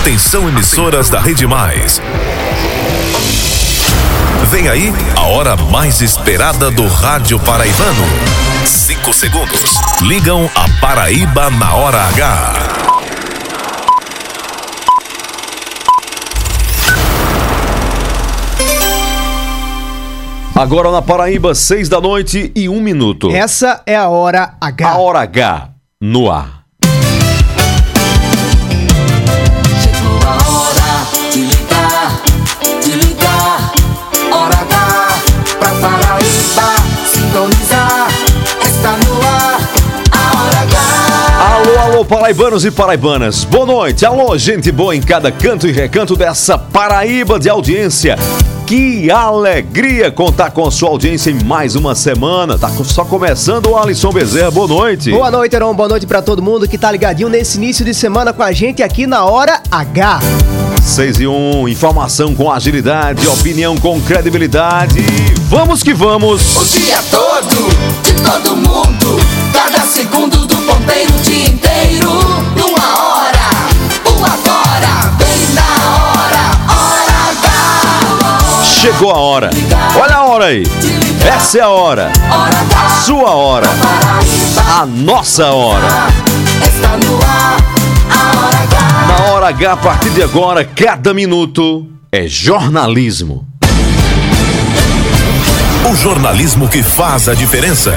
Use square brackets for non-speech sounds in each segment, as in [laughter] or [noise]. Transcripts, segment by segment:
Atenção emissoras da Rede Mais. Vem aí a hora mais esperada do rádio paraibano. Cinco segundos. Ligam a Paraíba na hora H. Agora na Paraíba, seis da noite e um minuto. Essa é a hora H. A hora H no ar. Paraibanos e paraibanas. Boa noite. Alô, gente boa em cada canto e recanto dessa Paraíba de audiência. Que alegria contar com a sua audiência em mais uma semana. Tá só começando o Alisson Bezerra. Boa noite. Boa noite, Heron. Boa noite pra todo mundo que tá ligadinho nesse início de semana com a gente aqui na Hora H. 6 e 1, informação com agilidade, opinião com credibilidade. Vamos que vamos. O dia todo, de todo mundo. Cada segundo do ponteiro, o Numa hora, o agora. Vem na hora, hora H. Chegou a hora. Olha a hora aí. Essa é a hora. A sua hora. A nossa hora. está no ar, a hora H. Na hora H, a partir de agora, cada minuto é jornalismo. O jornalismo que faz a diferença.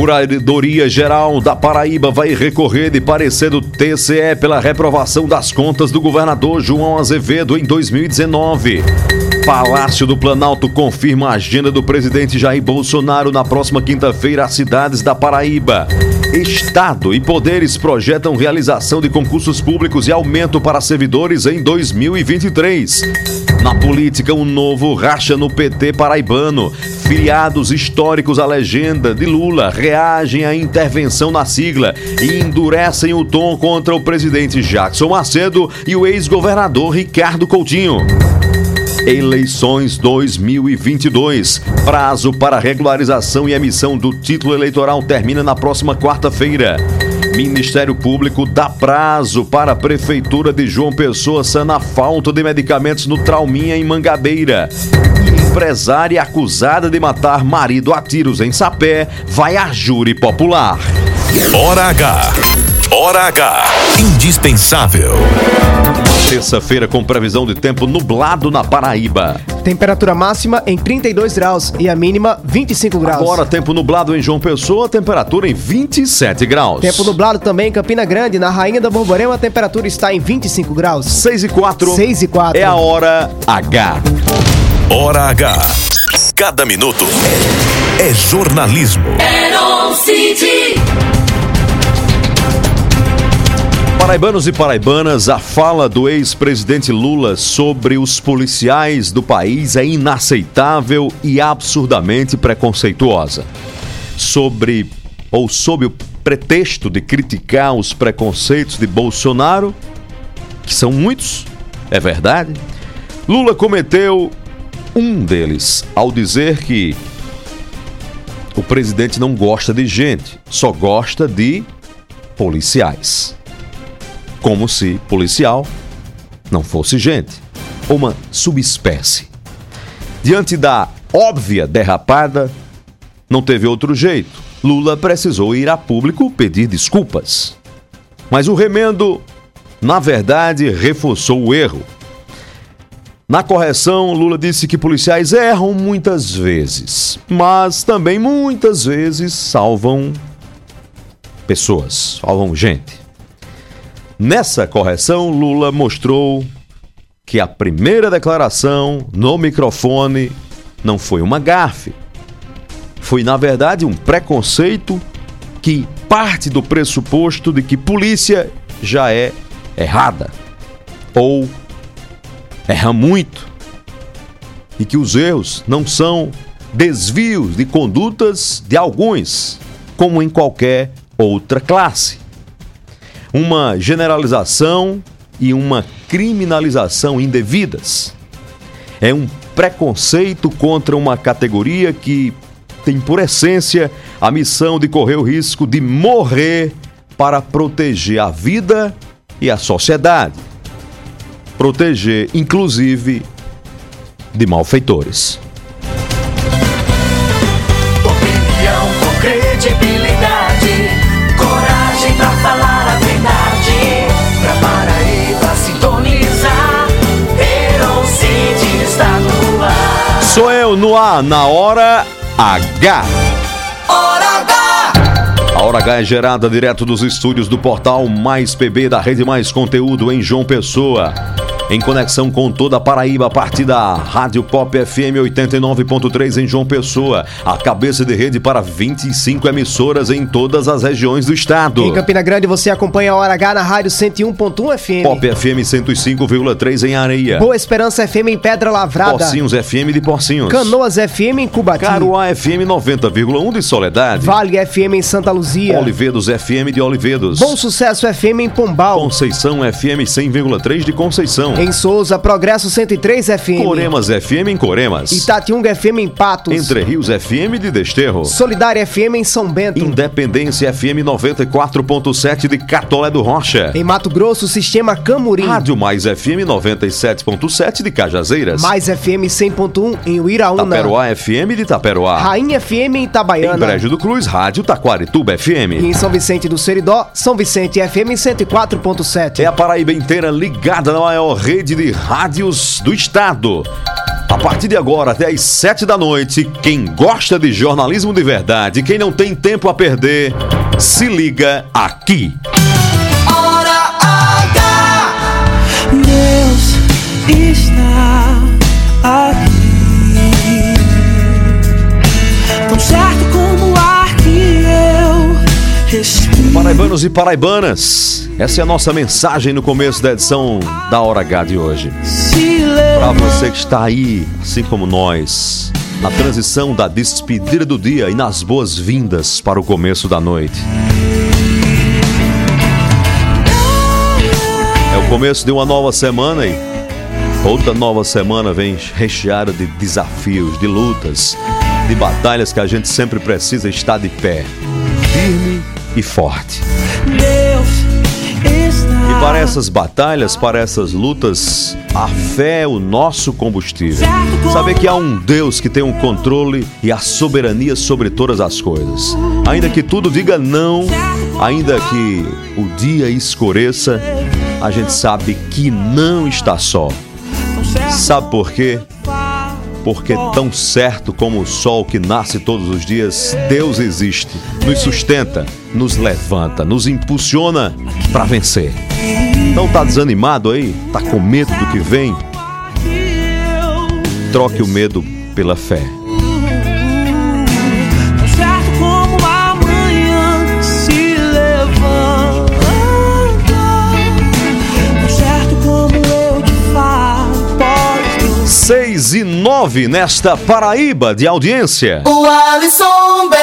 Procuradoria-Geral da Paraíba vai recorrer de parecer do TCE pela reprovação das contas do governador João Azevedo em 2019. Palácio do Planalto confirma a agenda do presidente Jair Bolsonaro na próxima quinta-feira às cidades da Paraíba. Estado e poderes projetam realização de concursos públicos e aumento para servidores em 2023. Na política, um novo racha no PT paraibano. Filiados históricos à legenda de Lula reagem à intervenção na sigla e endurecem o tom contra o presidente Jackson Macedo e o ex-governador Ricardo Coutinho. Eleições 2022. Prazo para regularização e emissão do título eleitoral termina na próxima quarta-feira. Ministério Público dá prazo para a Prefeitura de João Pessoa sanar falta de medicamentos no Trauminha em Mangabeira. Empresária acusada de matar marido a tiros em Sapé vai a júri popular. Hora H. Hora H. Indispensável. Terça-feira com previsão de tempo nublado na Paraíba. Temperatura máxima em 32 graus e a mínima 25 graus. Agora tempo nublado em João Pessoa, temperatura em 27 graus. Tempo nublado também em Campina Grande, na Rainha da Borborema, a temperatura está em 25 graus. 6 e 4. 6 e 4. É a hora H. Hora H. Cada minuto é jornalismo. Paraibanos e paraibanas, a fala do ex-presidente Lula sobre os policiais do país é inaceitável e absurdamente preconceituosa. Sobre ou sob o pretexto de criticar os preconceitos de Bolsonaro, que são muitos, é verdade, Lula cometeu um deles ao dizer que o presidente não gosta de gente, só gosta de policiais como se policial não fosse gente, ou uma subespécie. Diante da óbvia derrapada, não teve outro jeito. Lula precisou ir a público pedir desculpas. Mas o remendo, na verdade, reforçou o erro. Na correção, Lula disse que policiais erram muitas vezes, mas também muitas vezes salvam pessoas, salvam gente. Nessa correção, Lula mostrou que a primeira declaração no microfone não foi uma gafe. foi, na verdade, um preconceito que parte do pressuposto de que polícia já é errada ou erra muito e que os erros não são desvios de condutas de alguns, como em qualquer outra classe. Uma generalização e uma criminalização indevidas. É um preconceito contra uma categoria que tem por essência a missão de correr o risco de morrer para proteger a vida e a sociedade. Proteger, inclusive, de malfeitores. Opinião com credibilidade, coragem pra falar a verdade. Pra Paraíba sintonizar, Heron City está no ar. Sou eu no ar, na hora H. Hora H! A Hora H é gerada direto dos estúdios do portal Mais PB da Rede Mais Conteúdo em João Pessoa. Em conexão com toda a Paraíba, a partir da Rádio Pop FM 89.3 em João Pessoa, a cabeça de rede para 25 emissoras em todas as regiões do estado. Em Campina Grande você acompanha a Hora H na rádio 101.1 FM. Pop FM 105,3 em Areia. Boa Esperança FM em Pedra Lavrada. Pocinhos FM de Pocinhos. Canoas FM em Cubati. Caruá FM 90,1 de Soledade. Vale FM em Santa Luzia. Olivedos FM de Olivedos. Bom Sucesso FM em Pombal. Conceição FM 100,3 de Conceição. Em Souza, Progresso 103 FM. Coremas FM em Coremas. Itatiunga FM em Patos. Entre Rios FM de Desterro. Solidária FM em São Bento. Independência FM 94.7 de Catolé do Rocha. Em Mato Grosso, Sistema Camurim. Rádio Mais FM 97.7 de Cajazeiras. Mais FM 100.1 em Uiraúna. Taperoá FM de Taperoá. Rainha FM em Em Itabaiana. Brejo do Cruz, Rádio Taquarituba E FM. em São Vicente do Seridó, São Vicente FM 104.7. É a Paraíba inteira ligada na maior rede de rádios do estado. A partir de agora, até às sete da noite, quem gosta de jornalismo de verdade, quem não tem tempo a perder, se liga aqui. Hora H! Deus está aqui. Tão certo como o ar que eu respiro. Paraibanos e paraibanas, essa é a nossa mensagem no começo da edição da Hora H de hoje. Para você que está aí, assim como nós, na transição da despedida do dia e nas boas-vindas para o começo da noite. É o começo de uma nova semana e outra nova semana vem recheada de desafios, de lutas, de batalhas que a gente sempre precisa estar de pé, firme e forte. E para essas batalhas, para essas lutas, a fé é o nosso combustível. Saber que há um Deus que tem o controle e a soberania sobre todas as coisas. Ainda que tudo diga não, ainda que o dia escureça, a gente sabe que não está só. Sabe por quê? Porque tão certo como o sol que nasce todos os dias, Deus existe, nos sustenta, nos levanta, nos impulsiona para vencer. Não tá desanimado aí? Tá com medo do que vem? Troque o medo pela fé. 6 e 9 nesta Paraíba de audiência. O Alisson Bezerra!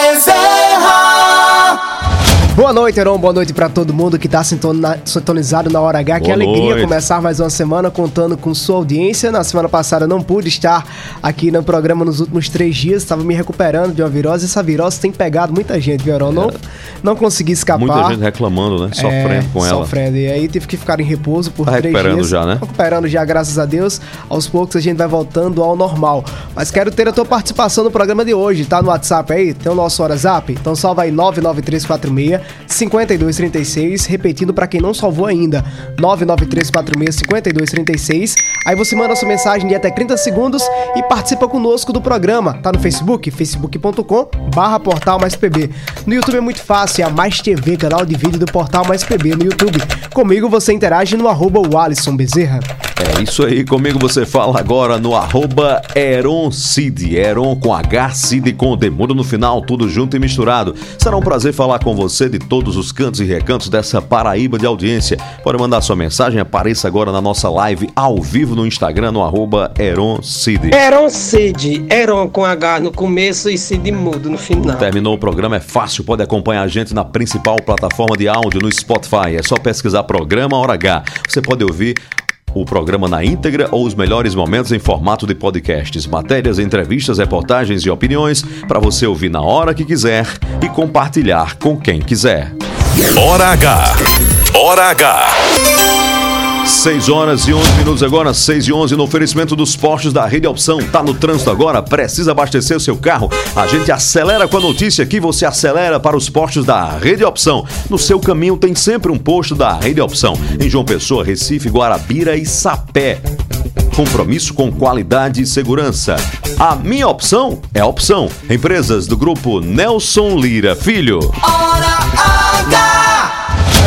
Boa noite, Heron. Boa noite pra todo mundo que tá sintonizado na Hora H. que Boa alegria noite. começar mais uma semana contando com sua audiência. Na semana passada não pude estar aqui no programa nos últimos três dias. Estava me recuperando de uma virose. Essa virose tem pegado muita gente, viu, Heron? Não, não consegui escapar. Muita gente reclamando, né? Sofrendo É, com ela. Sofrendo. E aí tive que ficar em repouso por Tá três recuperando dias. já, né? Recuperando já, graças a Deus. Aos poucos a gente vai voltando ao normal. Mas quero ter a tua participação no programa de hoje. Tá no WhatsApp aí? Tem o nosso WhatsApp? Então salva aí 99346 5236. Repetindo pra quem não salvou ainda. 99346 5236. Aí você manda sua mensagem de até 30 segundos e participa conosco do programa. Tá no Facebook? facebook.com barra Portal Mais PB. No YouTube é muito fácil, é a Mais TV, canal de vídeo do Portal Mais PB no YouTube. Comigo você interage no arroba o Alisson Bezerra. É isso aí, comigo você fala agora no arroba Eroncid, Eron com H, Cid com Demudo no final, tudo junto e misturado. Será um prazer falar com você de todos os cantos e recantos dessa Paraíba de audiência. Pode mandar sua mensagem, apareça agora na nossa live ao vivo no Instagram no arroba. Eron Cid, Eron com H no começo e Cid mudo no final. Terminou o programa, é fácil, pode acompanhar a gente na principal plataforma de áudio no Spotify. É só pesquisar programa Hora H. Você pode ouvir o programa na íntegra ou os melhores momentos em formato de podcasts, matérias, entrevistas, reportagens e opiniões para você ouvir na hora que quiser e compartilhar com quem quiser. Hora H. Hora H. 6 horas e 11 minutos agora, 6 e 11 no oferecimento dos postos da Rede Opção. Tá no trânsito agora? Precisa abastecer o seu carro? A gente acelera com a notícia aqui, você acelera para os postos da Rede Opção. No seu caminho tem sempre um posto da Rede Opção. Em João Pessoa, Recife, Guarabira e Sapé. Compromisso com qualidade e segurança. A minha opção é a opção. Empresas do grupo Nelson Lira Filho. Hora.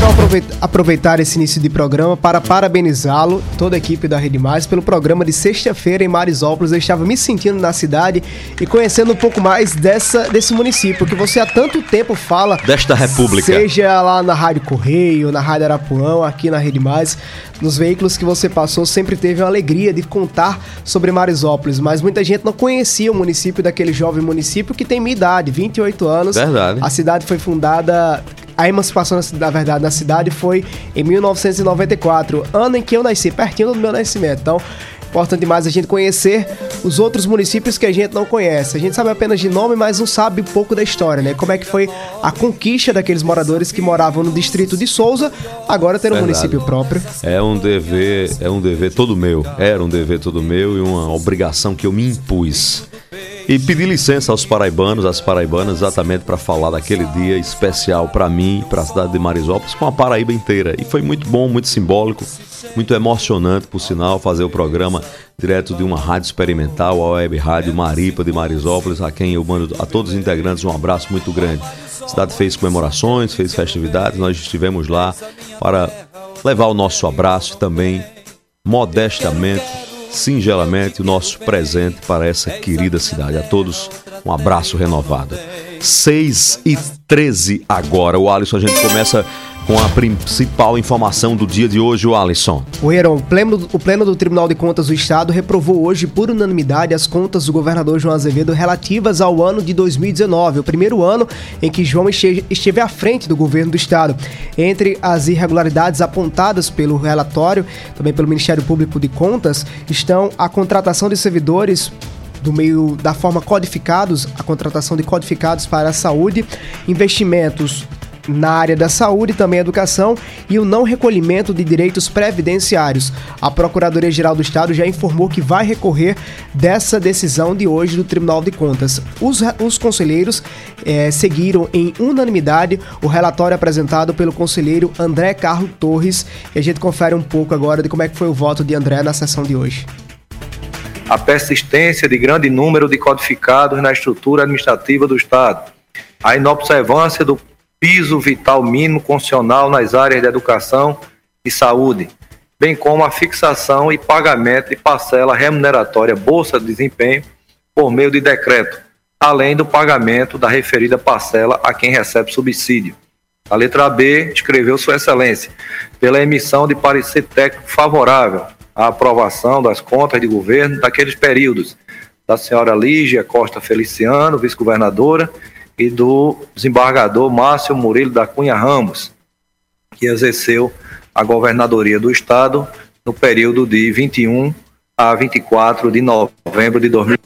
Quero aproveit- aproveitar esse início de programa para parabenizá-lo, toda a equipe da Rede Mais, pelo programa de sexta-feira em Marisópolis. Eu estava me sentindo na cidade e conhecendo um pouco mais dessa, desse município que você há tanto tempo fala. Desta república. Seja lá na Rádio Correio, na Rádio Arapuão, aqui na Rede Mais. Nos veículos que você passou, sempre teve uma alegria de contar sobre Marisópolis, mas muita gente não conhecia o município daquele jovem município que tem minha idade, 28 anos. Verdade. A cidade foi fundada. A emancipação, na verdade, na cidade foi em 1994, ano em que eu nasci, pertinho do meu nascimento. Então, importante demais a gente conhecer os outros municípios que a gente não conhece. A gente sabe apenas de nome, mas não sabe um pouco da história, né? Como é que foi a conquista daqueles moradores que moravam no distrito de Souza, agora ter um Verdade. município próprio. É um dever, é um dever todo meu. Era um dever todo meu e uma obrigação que eu me impus. E pedi licença aos paraibanos, às paraibanas, exatamente para falar daquele dia especial para mim, para a cidade de Marisópolis, com a Paraíba inteira. E foi muito bom, muito simbólico, muito emocionante, por sinal, fazer o programa direto de uma rádio experimental, a Web Rádio Maripa de Marisópolis, a quem eu mando a todos os integrantes um abraço muito grande. A cidade fez comemorações, fez festividades, nós estivemos lá para levar o nosso abraço também, modestamente, singelamente, o nosso presente para essa querida cidade. A todos, um abraço renovado. 6 e 13 agora. O Alisson, a gente começa com a principal informação do dia de hoje, o Alisson. O Heron, pleno, o pleno do Tribunal de Contas do Estado reprovou hoje por unanimidade as contas do governador João Azevedo relativas ao ano de 2019, o primeiro ano em que João este- esteve à frente do governo do Estado. Entre as irregularidades apontadas pelo relatório, também pelo Ministério Público de Contas, estão a contratação de servidores do meio da forma codificados, a contratação de codificados para a saúde, investimentos na área da saúde e também educação e o não recolhimento de direitos previdenciários. A Procuradoria-Geral do Estado já informou que vai recorrer dessa decisão de hoje do Tribunal de Contas. Os, os conselheiros eh, seguiram em unanimidade o relatório apresentado pelo conselheiro André Carlos Torres e a gente confere um pouco agora de como é que foi o voto de André na sessão de hoje. a persistência de grande número de codificados na estrutura administrativa do Estado, a inobservância do piso vital mínimo constitucional nas áreas de educação e saúde, bem como a fixação e pagamento de parcela remuneratória Bolsa de Desempenho por meio de decreto, além do pagamento da referida parcela a quem recebe subsídio. A letra B escreveu Sua Excelência, pela emissão de parecer técnico favorável à aprovação das contas de governo daqueles períodos da senhora Lígia Costa Feliciano, vice-governadora, e do desembargador Márcio Murilo da Cunha Ramos, que exerceu a governadoria do Estado no período de 21 a 24 de novembro de 2020.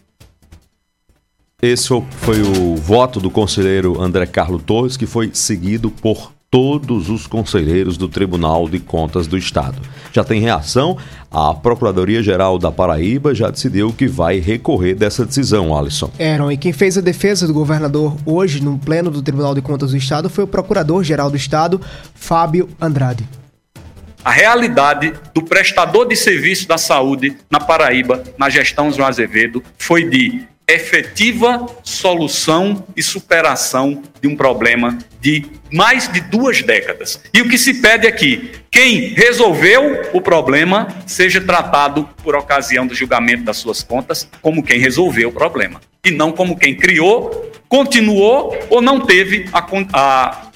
Esse foi o voto do conselheiro André Carlos Torres, que foi seguido por todos os conselheiros do Tribunal de Contas do Estado. Já tem reação? A Procuradoria-Geral da Paraíba já decidiu que vai recorrer dessa decisão, Alisson. Eram, e quem fez a defesa do governador hoje no pleno do Tribunal de Contas do Estado foi o Procurador-Geral do Estado, Fábio Andrade. A realidade do prestador de serviço da saúde na Paraíba, na gestão João Azevedo, foi de efetiva solução e superação de um problema de mais de duas décadas. E o que se pede que quem resolveu o problema seja tratado por ocasião do julgamento das suas contas como quem resolveu o problema e não como quem criou, continuou ou não teve a, a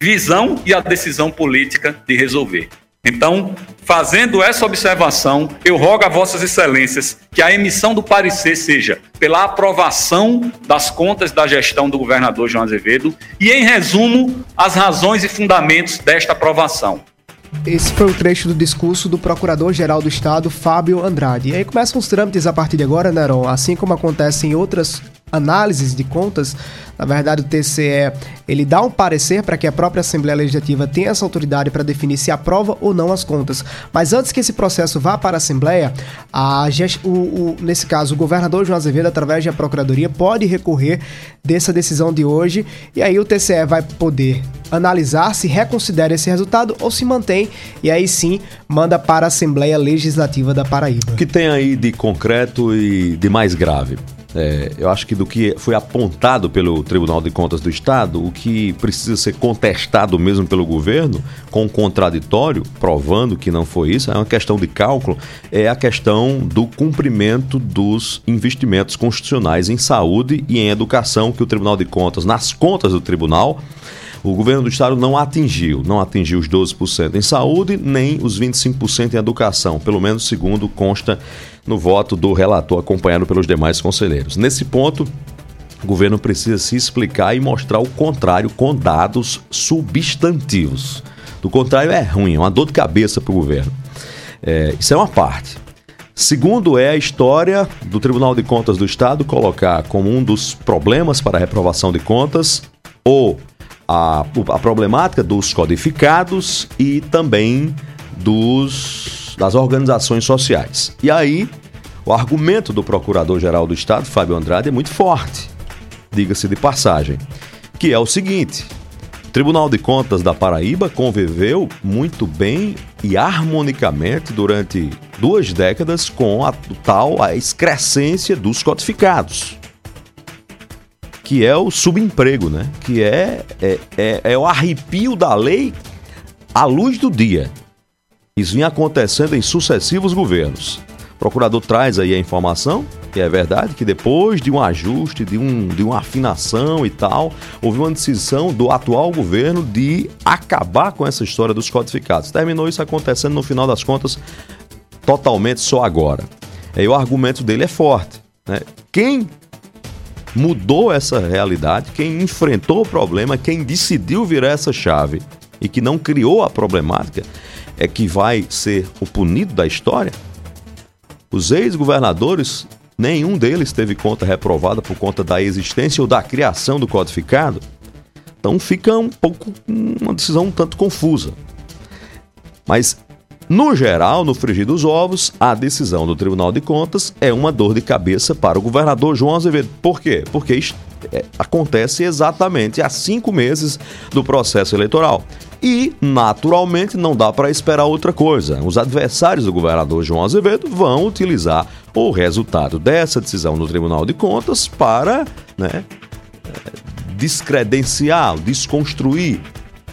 visão e a decisão política de resolver. Então, fazendo essa observação, eu rogo a Vossas Excelências que a emissão do parecer seja pela aprovação das contas da gestão do governador João Azevedo e, em resumo, as razões e fundamentos desta aprovação. Esse foi o trecho do discurso do Procurador-Geral do Estado, Fábio Andrade. E aí começam os trâmites a partir de agora, Neron, assim como acontece em outras análises de contas, na verdade o TCE ele dá um parecer para que a própria Assembleia Legislativa tenha essa autoridade para definir se aprova ou não as contas. Mas antes que esse processo vá para a Assembleia, a, o, o, nesse caso o governador João Azevedo, através da Procuradoria, pode recorrer dessa decisão de hoje e aí o TCE vai poder analisar se reconsidera esse resultado ou se mantém e aí sim manda para a Assembleia Legislativa da Paraíba. O que tem aí de concreto e de mais grave? É, eu acho que do que foi apontado pelo Tribunal de Contas do Estado, o que precisa ser contestado mesmo pelo governo, com contraditório, provando que não foi isso, é uma questão de cálculo, é a questão do cumprimento dos investimentos constitucionais em saúde e em educação que o Tribunal de Contas, nas contas do tribunal, o governo do estado não atingiu, não atingiu os 12% em saúde, nem os 25% em educação, pelo menos segundo consta no voto do relator acompanhado pelos demais conselheiros. Nesse ponto, o governo precisa se explicar e mostrar o contrário com dados substantivos. Do contrário, é ruim, é uma dor de cabeça para o governo. É, isso é uma parte. Segundo é a história do Tribunal de Contas do Estado colocar como um dos problemas para a reprovação de contas ou a, a problemática dos codificados e também dos, das organizações sociais. E aí, o argumento do Procurador-Geral do Estado, Fábio Andrade, é muito forte, diga-se de passagem, que é o seguinte: o Tribunal de Contas da Paraíba conviveu muito bem e harmonicamente durante duas décadas com a tal a excrescência dos codificados que é o subemprego, né? Que é, é, é, é o arrepio da lei à luz do dia. Isso vinha acontecendo em sucessivos governos. O procurador traz aí a informação, que é verdade, que depois de um ajuste, de, um, de uma afinação e tal, houve uma decisão do atual governo de acabar com essa história dos codificados. Terminou isso acontecendo, no final das contas, totalmente só agora. E o argumento dele é forte. Né? Quem mudou essa realidade, quem enfrentou o problema, quem decidiu virar essa chave e que não criou a problemática, é que vai ser o punido da história? Os ex-governadores, nenhum deles teve conta reprovada por conta da existência ou da criação do codificado. Então fica um pouco uma decisão um tanto confusa. Mas no geral, no frigir dos ovos, a decisão do Tribunal de Contas é uma dor de cabeça para o governador João Azevedo. Por quê? Porque é, acontece exatamente há cinco meses do processo eleitoral. E, naturalmente, não dá para esperar outra coisa. Os adversários do governador João Azevedo vão utilizar o resultado dessa decisão no Tribunal de Contas para né, descredenciar, desconstruir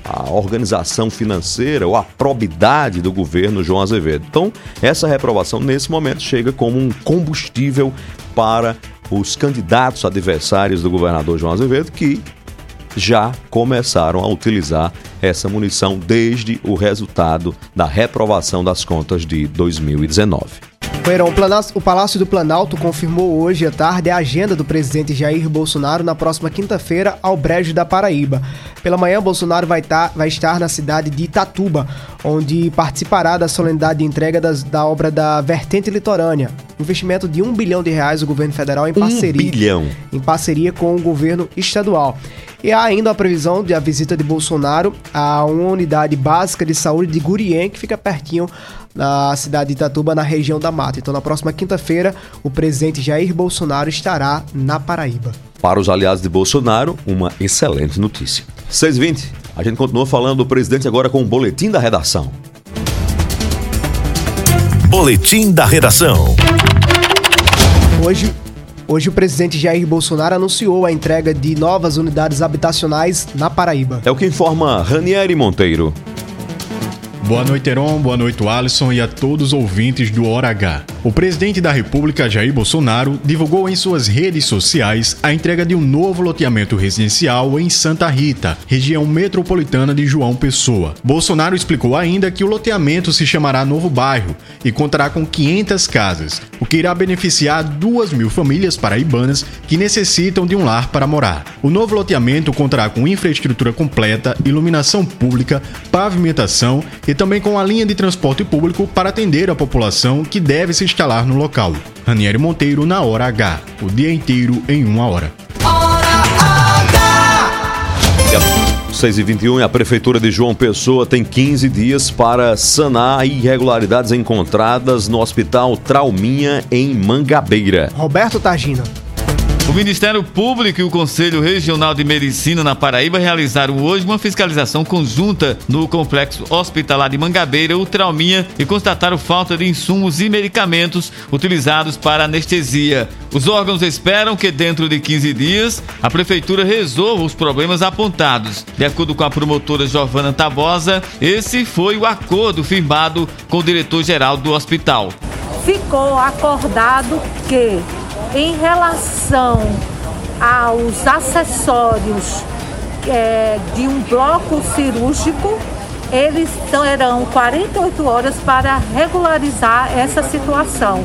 a organização financeira ou a probidade do governo João Azevedo. Então, essa reprovação nesse momento chega como um combustível para os candidatos adversários do governador João Azevedo que já começaram a utilizar essa munição desde o resultado da reprovação das contas de 2019. Poeirão, o Palácio do Planalto confirmou hoje à tarde a agenda do presidente Jair Bolsonaro na próxima quinta-feira ao Brejo da Paraíba. Pela manhã, Bolsonaro vai, tá, vai estar na cidade de Itatuba, onde participará da solenidade de entrega das, da obra da Vertente Litorânea. Investimento de um bilhão de reais do governo federal em parceria, um bilhão. em parceria com o governo estadual. E há ainda a previsão de a visita de Bolsonaro a uma unidade básica de saúde de Gurien, que fica pertinho na cidade de Itatuba, na região da Mata. Então, na próxima quinta-feira, o presidente Jair Bolsonaro estará na Paraíba. Para os aliados de Bolsonaro, uma excelente notícia. 6h20, a gente continua falando do presidente agora com o boletim da redação. Boletim da redação. Hoje, Hoje o presidente Jair Bolsonaro anunciou a entrega de novas unidades habitacionais na Paraíba. É o que informa Ranieri Monteiro. Boa noite, Heron. Boa noite, Alisson e a todos os ouvintes do Hora H. O presidente da República, Jair Bolsonaro, divulgou em suas redes sociais a entrega de um novo loteamento residencial em Santa Rita, região metropolitana de João Pessoa. Bolsonaro explicou ainda que o loteamento se chamará Novo Bairro e contará com 500 casas, o que irá beneficiar 2 mil famílias paraibanas que necessitam de um lar para morar. O novo loteamento contará com infraestrutura completa, iluminação pública, pavimentação e também com a linha de transporte público para atender a população que deve se instalar no local. Ranieri Monteiro na hora H, o dia inteiro em uma hora. E a 6 e 21 e a Prefeitura de João Pessoa tem 15 dias para sanar irregularidades encontradas no Hospital Trauminha em Mangabeira. Roberto Tagina. O Ministério Público e o Conselho Regional de Medicina na Paraíba realizaram hoje uma fiscalização conjunta no complexo hospitalar de Mangabeira, o Trauminha, e constataram falta de insumos e medicamentos utilizados para anestesia. Os órgãos esperam que dentro de 15 dias a prefeitura resolva os problemas apontados. De acordo com a promotora Giovana Tabosa, esse foi o acordo firmado com o diretor-geral do hospital. ficou acordado que, em relação aos acessórios eh, de um bloco cirúrgico, eles terão 48 horas para regularizar essa situação.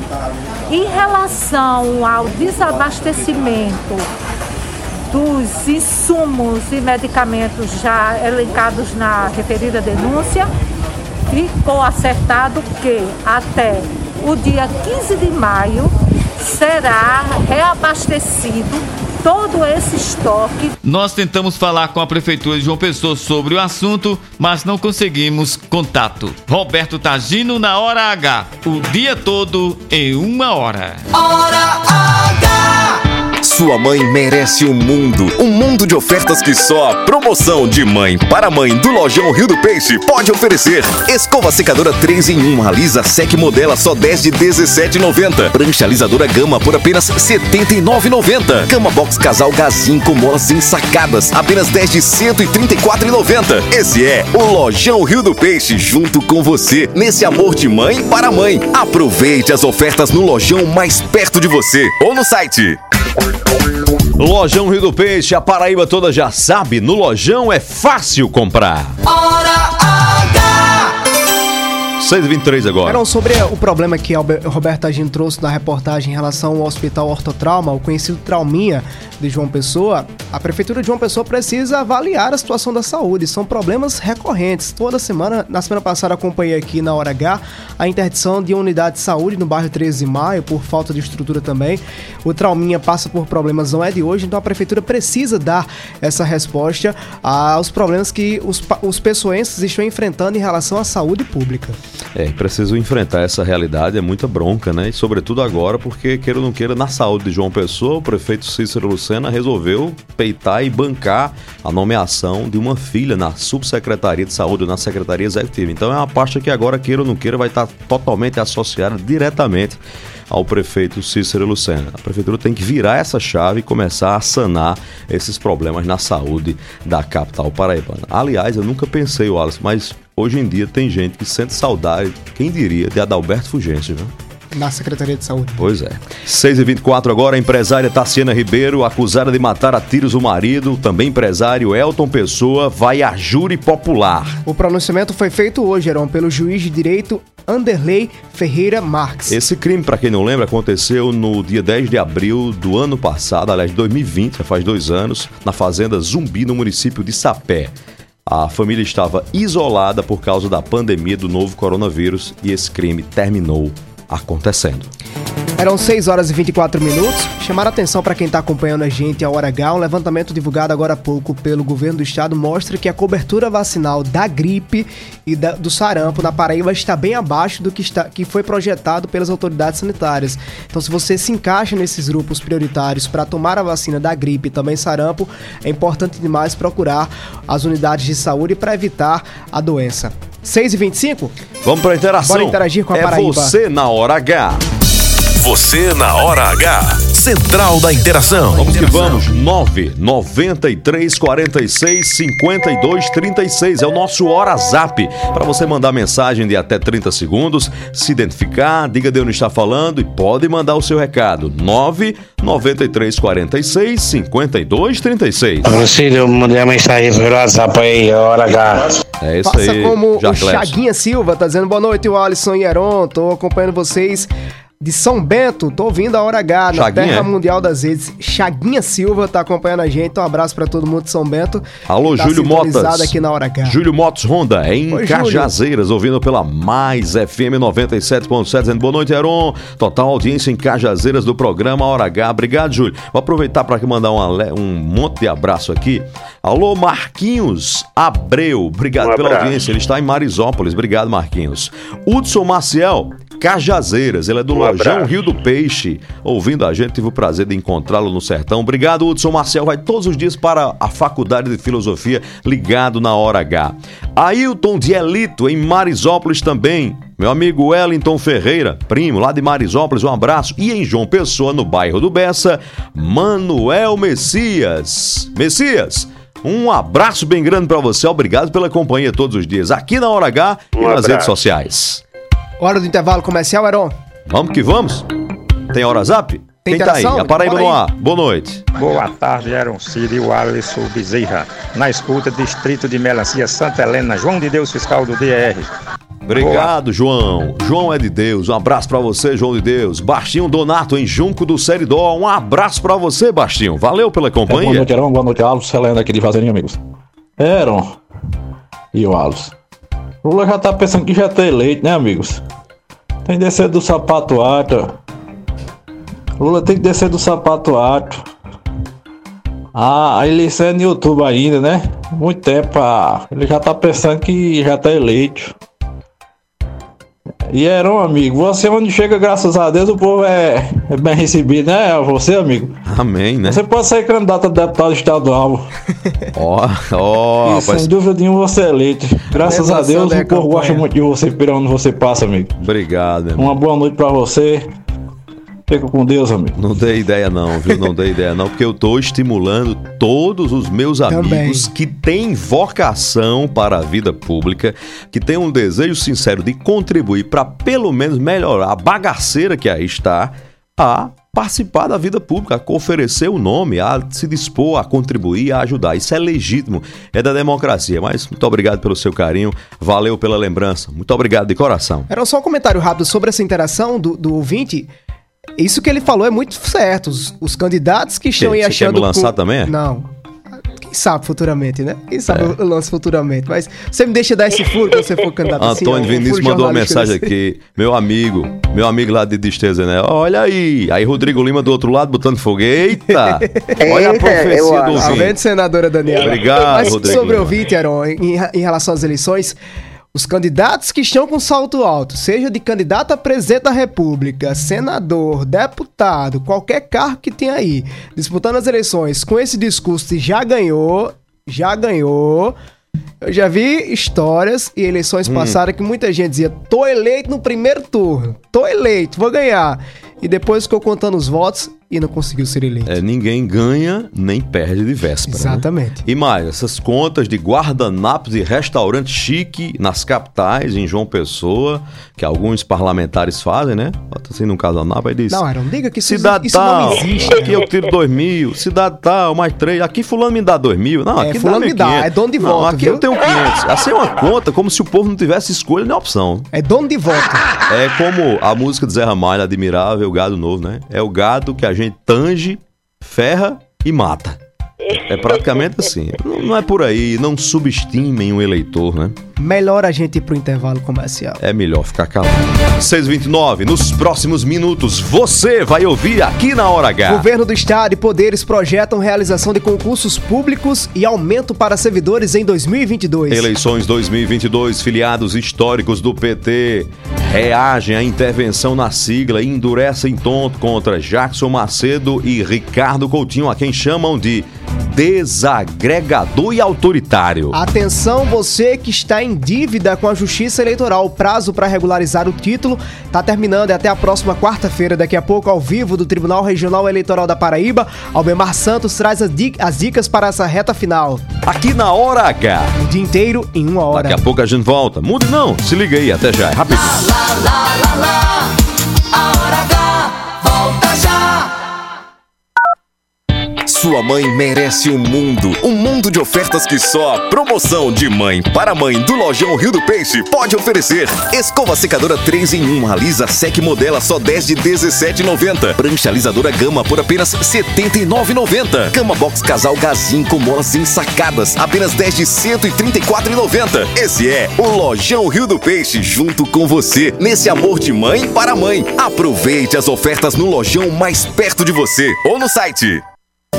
Em relação ao desabastecimento dos insumos e medicamentos já elencados na referida denúncia, ficou acertado que até o dia 15 de maio será reabastecido todo esse estoque. Nós tentamos falar com a Prefeitura de João Pessoa sobre o assunto, mas não conseguimos contato. Roberto Tagino na hora H, o dia todo em uma hora. Hora H! Sua mãe merece um mundo. Um mundo de ofertas que só a promoção de mãe para mãe do Lojão Rio do Peixe pode oferecer. Escova secadora 3 em 1, Alisa Sec Modela só 10 de 17,90. Prancha alisadora Gama por apenas 79,90. Cama Box Casal Gazin com molas ensacadas, apenas 10 de 134,90. Esse é o Lojão Rio do Peixe junto com você nesse amor de mãe para mãe. Aproveite as ofertas no lojão mais perto de você ou no site. Lojão Rio do Peixe, a Paraíba toda já sabe, no Lojão é fácil comprar. 6h23 agora. Eram sobre o problema que Roberto Agino trouxe na reportagem em relação ao Hospital Ortotrauma, o conhecido Trauminha de João Pessoa. A Prefeitura de João Pessoa precisa avaliar a situação da saúde. São problemas recorrentes. Toda semana, na semana passada, acompanhei aqui na Hora H a interdição de unidade de saúde no bairro 13 de Maio, por falta de estrutura também. O Trauminha passa por problemas, não é de hoje, então a Prefeitura precisa dar essa resposta aos problemas que os, os pessoenses estão enfrentando em relação à saúde pública. É, preciso enfrentar essa realidade, é muita bronca, né? E sobretudo agora, porque, queira ou não queira, na saúde de João Pessoa, o prefeito Cícero Lucena resolveu peitar e bancar a nomeação de uma filha na subsecretaria de saúde, na secretaria executiva. Então é uma pasta que agora, queira ou não queira, vai estar totalmente associada diretamente ao prefeito Cícero Lucena. A prefeitura tem que virar essa chave e começar a sanar esses problemas na saúde da capital paraibana. Aliás, eu nunca pensei, Wallace, mas hoje em dia tem gente que sente saudade, quem diria, de Adalberto Fugêncio, viu? Na Secretaria de Saúde. Pois é. 6h24 agora, a empresária Tassiana Ribeiro, acusada de matar a tiros o marido, também empresário Elton Pessoa, vai a júri popular. O pronunciamento foi feito hoje, Heron, pelo juiz de direito Anderley Ferreira Marques. Esse crime, para quem não lembra, aconteceu no dia 10 de abril do ano passado, aliás, de 2020, já faz dois anos, na fazenda Zumbi, no município de Sapé. A família estava isolada por causa da pandemia do novo coronavírus e esse crime terminou acontecendo. Eram 6 horas e 24 minutos. Chamar a atenção para quem está acompanhando a gente a hora H, um levantamento divulgado agora há pouco pelo governo do estado mostra que a cobertura vacinal da gripe e da- do sarampo na Paraíba está bem abaixo do que, está, que foi projetado pelas autoridades sanitárias. Então, se você se encaixa nesses grupos prioritários para tomar a vacina da gripe e também sarampo, é importante demais procurar as unidades de saúde para evitar a doença. 6 e 25 Vamos para a interação. Bora interagir com a é Paraíba. você na hora H. Você na hora H. Central da Interação. Vamos que vamos. 9 93 46 52 36 é o nosso Hora Zap. Para você mandar mensagem de até 30 segundos, se identificar, diga de onde está falando e pode mandar o seu recado. 9 93 46 52 36. Lucílio, mandei a mensagem pelo WhatsApp aí, hora H. É isso Faça aí. como o Jacques. Chaguinha Silva, tá dizendo boa noite, o Alisson e Heron. Tô acompanhando vocês de São Bento, tô ouvindo a Hora H, na Chaguinha, Terra é? Mundial das Redes. Chaguinha Silva tá acompanhando a gente. Um abraço pra todo mundo de São Bento. Alô, Tá Júlio Motas. aqui na Hora H. Júlio Motos Honda, em Oi, Cajazeiras, ouvindo pela Mais FM 97.7, dizendo boa noite, Heron. Total audiência em Cajazeiras do programa Hora H. Obrigado, Júlio. Vou aproveitar para mandar um, um monte de abraço aqui. Alô, Marquinhos Abreu. Obrigado Um pela audiência. Ele está em Marisópolis. Obrigado, Marquinhos. Hudson Maciel. Cajazeiras, ele é do Um Lojão abraço. Rio do Peixe, ouvindo a gente, tive o prazer de encontrá-lo no sertão. Obrigado, Hudson Marcel, vai todos os dias para a Faculdade de Filosofia, ligado na Hora H. Ailton Dielito, em Marisópolis também. Meu amigo Wellington Ferreira, primo lá de Marisópolis, um abraço. E em João Pessoa, no bairro do Bessa, Manuel Messias. Messias, um abraço bem grande para você, obrigado pela companhia todos os dias, aqui na Hora H e Um nas abraço. redes sociais. Hora do intervalo comercial, Heron. Vamos que vamos? Tem hora zap? Tem Quem tá aí? A Paraíba no ar. Boa noite. Boa tarde, Aaron Cid e o Alisson Bezerra. Na escuta, Distrito de Melancia, Santa Helena, João de Deus, fiscal do DR. Obrigado, João. João é de Deus. Um abraço pra você, João de Deus. Bastinho Donato, em Junco do Seridó. Um abraço pra você, Bastinho. Valeu pela Boa companhia. noite, Aaron. Boa noite, Alves. Helena aqui de Vazarinho, amigos. Aaron e o Alves. Lula já tá pensando que já tá eleito, né, amigos? Tem que descer do sapato alto. Lula tem que descer do sapato alto. Ah, a eleição é no YouTube ainda, né? Muito tempo. Ah, ele já tá pensando que já tá eleito. E Aaron, amigo, você onde chega, graças a Deus, o povo é, é bem recebido, né? Você, amigo. Amém, né? Você pode ser candidato a deputado estadual. Ó, ó, e sem rapaz. dúvida nenhuma você é eleito. Graças a Deus, o povo campanha. gosta muito de você, por onde você passa, amigo. Obrigado, amigo. Uma boa noite pra você. Fica com Deus, amigo. Não dei ideia não, viu? Não dei ideia não, porque eu tô estimulando todos os meus amigos que têm vocação para a vida pública, que têm um desejo sincero de contribuir para pelo menos melhorar a bagaceira que aí está, a participar da vida pública, a oferecer o nome, a se dispor a contribuir, a ajudar. Isso é legítimo, é da democracia. Mas muito obrigado pelo seu carinho, valeu pela lembrança. Muito obrigado de coração. Era só um comentário rápido sobre essa interação do, do ouvinte. Isso que ele falou é muito certo. Os, os candidatos que estão aí Você quer achando. me lançar com- também, é? Não. Quem sabe futuramente, né? Quem sabe É. eu lance futuramente. Mas você me deixa dar esse furo quando você for candidato assim, Antônio Vinícius mandou uma mensagem aqui. Meu amigo, meu amigo lá de Disteza, né? Olha aí. Aí Rodrigo Lima do outro lado botando fogo. Eita! [laughs] Olha a profecia do Tá vendo, ouvinte. senadora Daniela? Obrigado, Mas Rodrigo sobre o ouvinte, Aaron, em, em relação às eleições, os candidatos que estão com salto alto, seja de candidato a presidente da república, senador, deputado, qualquer cargo que tenha aí, disputando as eleições com esse discurso de já ganhou, já ganhou... Eu já vi histórias e eleições Hum. passadas que muita gente dizia: tô eleito no primeiro turno, tô eleito, vou ganhar. E depois ficou contando os votos e não conseguiu ser eleito. É, ninguém ganha nem perde de véspera. né? Exatamente. E mais, essas contas de guardanapos e restaurante chique nas capitais, em João Pessoa, que alguns parlamentares fazem, né? Bota assim num casanapo aí diz. Não, Aaron, diga que isso, Cidade isso tal, não existe. aqui eu tiro dois mil, cidade tal, mais três, aqui fulano me dá dois mil, não, É, aqui fulano dá me dá, 1.500. é dono de não, voto, aqui viu? eu tenho 500, assim é uma conta como se o povo não tivesse escolha nem opção. É dono de voto. É como a música de Zé Ramalho, Admirável, Gado Novo, né? É o gado que a gente tange, ferra e mata. É praticamente assim. Não é por aí, não subestimem um eleitor, né? Melhor a gente ir pro intervalo comercial. É melhor ficar calado. 629, nos próximos minutos, você vai ouvir aqui na Hora H. Governo do Estado e poderes projetam realização de concursos públicos e aumento para servidores em 2022. Eleições 2022, filiados históricos do PT reagem à intervenção na sigla e endurecem tom contra Jackson Macedo e Ricardo Coutinho, a quem chamam de desagregador e autoritário. Atenção, você que está em dívida com a Justiça Eleitoral. O prazo para regularizar o título está terminando. É até a próxima quarta-feira, daqui a pouco, ao vivo do Tribunal Regional Eleitoral da Paraíba. Albemar Santos traz as di- as dicas para essa reta final. Aqui na Hora H. O dia inteiro em uma hora. Daqui a pouco a gente volta. Mude não, se liga aí, até já, é rapidinho. Lá, lá, lá, lá, a hora H, Sua mãe merece um mundo, um mundo de ofertas que só a promoção de mãe para mãe do Lojão Rio do Peixe pode oferecer. Escova secadora 3 em 1, Alisa Sec Modela só 10 de 17,90. Prancha alisadora Gama por apenas 79,90. Cama Box Casal Gazin com molas ensacadas, apenas 10 de 134,90. Esse é o Lojão Rio do Peixe junto com você nesse amor de mãe para mãe. Aproveite as ofertas no lojão mais perto de você ou no site.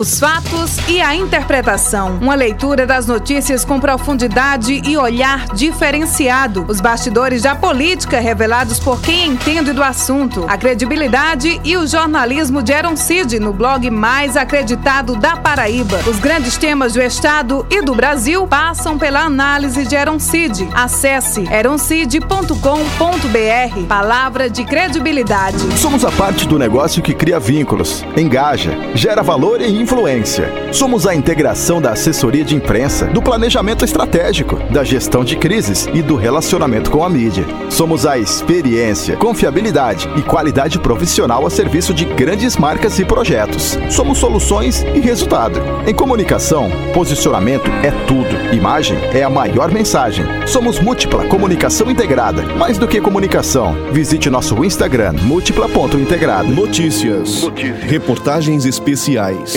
Os fatos e a interpretação. Uma leitura das notícias com profundidade e olhar diferenciado. Os bastidores da política revelados por quem entende do assunto. A credibilidade e o jornalismo de Eron Cid no blog mais acreditado da Paraíba. Os grandes temas do Estado e do Brasil passam pela análise de Eron Cid. Acesse eroncid.com.br. Palavra de credibilidade. Somos a parte do negócio que cria vínculos, engaja, gera valor e influência. Somos a integração da assessoria de imprensa, do planejamento estratégico, da gestão de crises e do relacionamento com a mídia. Somos a experiência, confiabilidade e qualidade profissional a serviço de grandes marcas e projetos. Somos soluções e resultado. Em comunicação, posicionamento é tudo. Imagem é a maior mensagem. Somos múltipla comunicação integrada. Mais do que comunicação, visite nosso Instagram múltipla.integrada. Notícias, reportagens especiais,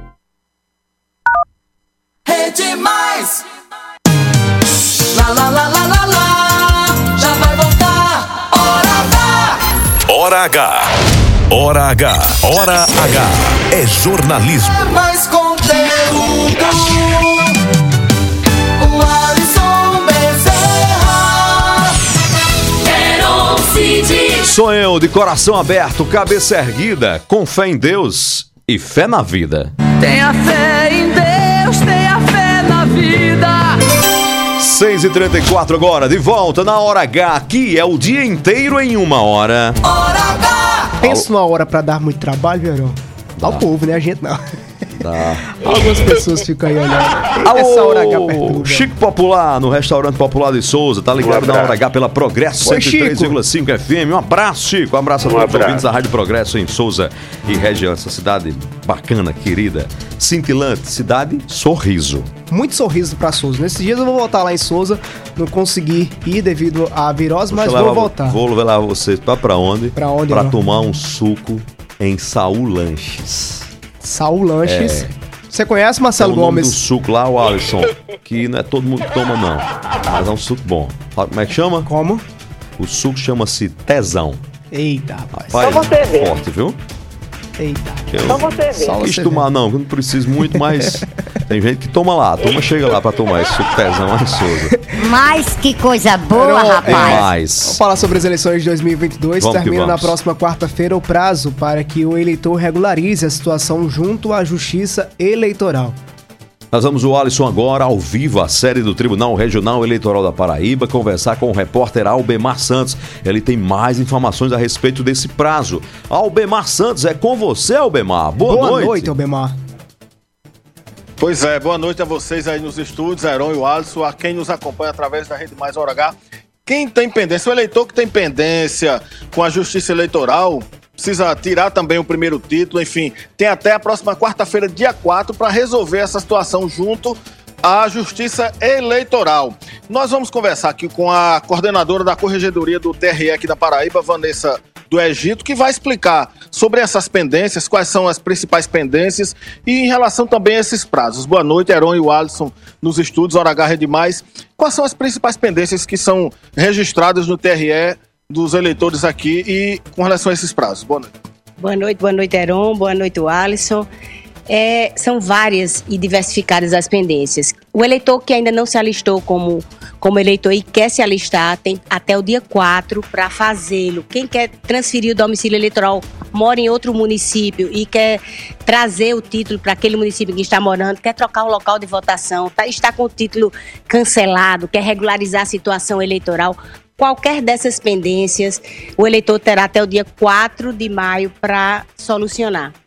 Lá, lá, lá, lá, lá, lá. Já vai voltar. Hora H. Hora H. Hora H. Hora H. É jornalismo. É mais conteúdo. O Alisson Bezerra. Quero Cid. Sou eu, de coração aberto, cabeça erguida, com fé em Deus e fé na vida. Tenha fé em Deus, tenha fé na vida. 6 e 34 agora, de volta na Hora H. Aqui é o dia inteiro em uma hora. Pensa numa hora pra dar muito trabalho, Verão. Dá o povo, né? A gente não. Tá. Algumas pessoas ficam aí olhando. Eita, essa hora H perturba. Chico Popular, no restaurante Popular de Souza, tá ligado na Hora H pela Progresso Oi, Chico. 103,5 FM. Um abraço, Chico. Um abraço a Um todos os ouvintes da Rádio Progresso em Souza e região. Essa cidade bacana, querida. Cintilante, cidade Sorriso. Muito sorriso pra Souza. Nesses dias eu vou voltar lá em Souza. Não consegui ir devido à virose, mas Deixa eu vou voltar. Vou levar vocês pra, pra onde? Pra onde, Pra Bruno? tomar um suco em Saul Lanches. Saul Lanches. É. Você conhece Marcelo Tem o nome Gomes? do suco lá, o Alisson, que não é todo mundo que toma, não. Mas é um suco bom. Sabe como é que chama? Como? O suco chama-se Tesão. Eita, rapaz. Rapaz, Só você ver. forte, viu? Eita. Eu Só você ver. Só Só quis você tomar, não, eu não preciso muito, mas [laughs] Tem gente que toma lá, a turma chega lá pra tomar esse suco pezão Souza. Mas que coisa boa, é, rapaz. Mais. Vamos falar sobre as eleições de 2022. Vamos Termina na próxima quarta-feira o prazo para que o eleitor regularize a situação junto à Justiça Eleitoral. Nós vamos o Alisson agora, ao vivo, a série do Tribunal Regional Eleitoral da Paraíba, conversar com o repórter Albemar Santos. Ele tem mais informações a respeito desse prazo. Albemar Santos, é com você, Albemar. Boa, Boa noite. noite, Albemar. Pois é, boa noite a vocês aí nos estúdios, Heron e o Alisson, a quem nos acompanha através da Rede Mais Hora H. Quem tem pendência, o eleitor que tem pendência com a Justiça Eleitoral, precisa tirar também o primeiro título, enfim, tem até a próxima quarta-feira, dia 4, para resolver essa situação junto à Justiça Eleitoral. Nós vamos conversar aqui com a coordenadora da Corregedoria do TRE aqui da Paraíba, Vanessa do Egito, que vai explicar sobre essas pendências, quais são as principais pendências e em relação também a esses prazos. Boa noite, Heron e o Alisson nos estúdios Hora H Rede Mais. Quais são as principais pendências que são registradas no TRE dos eleitores aqui e com relação a esses prazos? Boa noite. Boa noite, boa noite, Heron. Boa noite, Alisson. É, são várias e diversificadas as pendências. O eleitor que ainda não se alistou como, como eleitor e quer se alistar, tem até o dia 4 para fazê-lo. Quem quer transferir o domicílio eleitoral, mora em outro município e quer trazer o título para aquele município que está morando, quer trocar o local de votação, tá, está com o título cancelado, quer regularizar a situação eleitoral, qualquer dessas pendências, o eleitor terá até o dia 4 de maio para solucionar.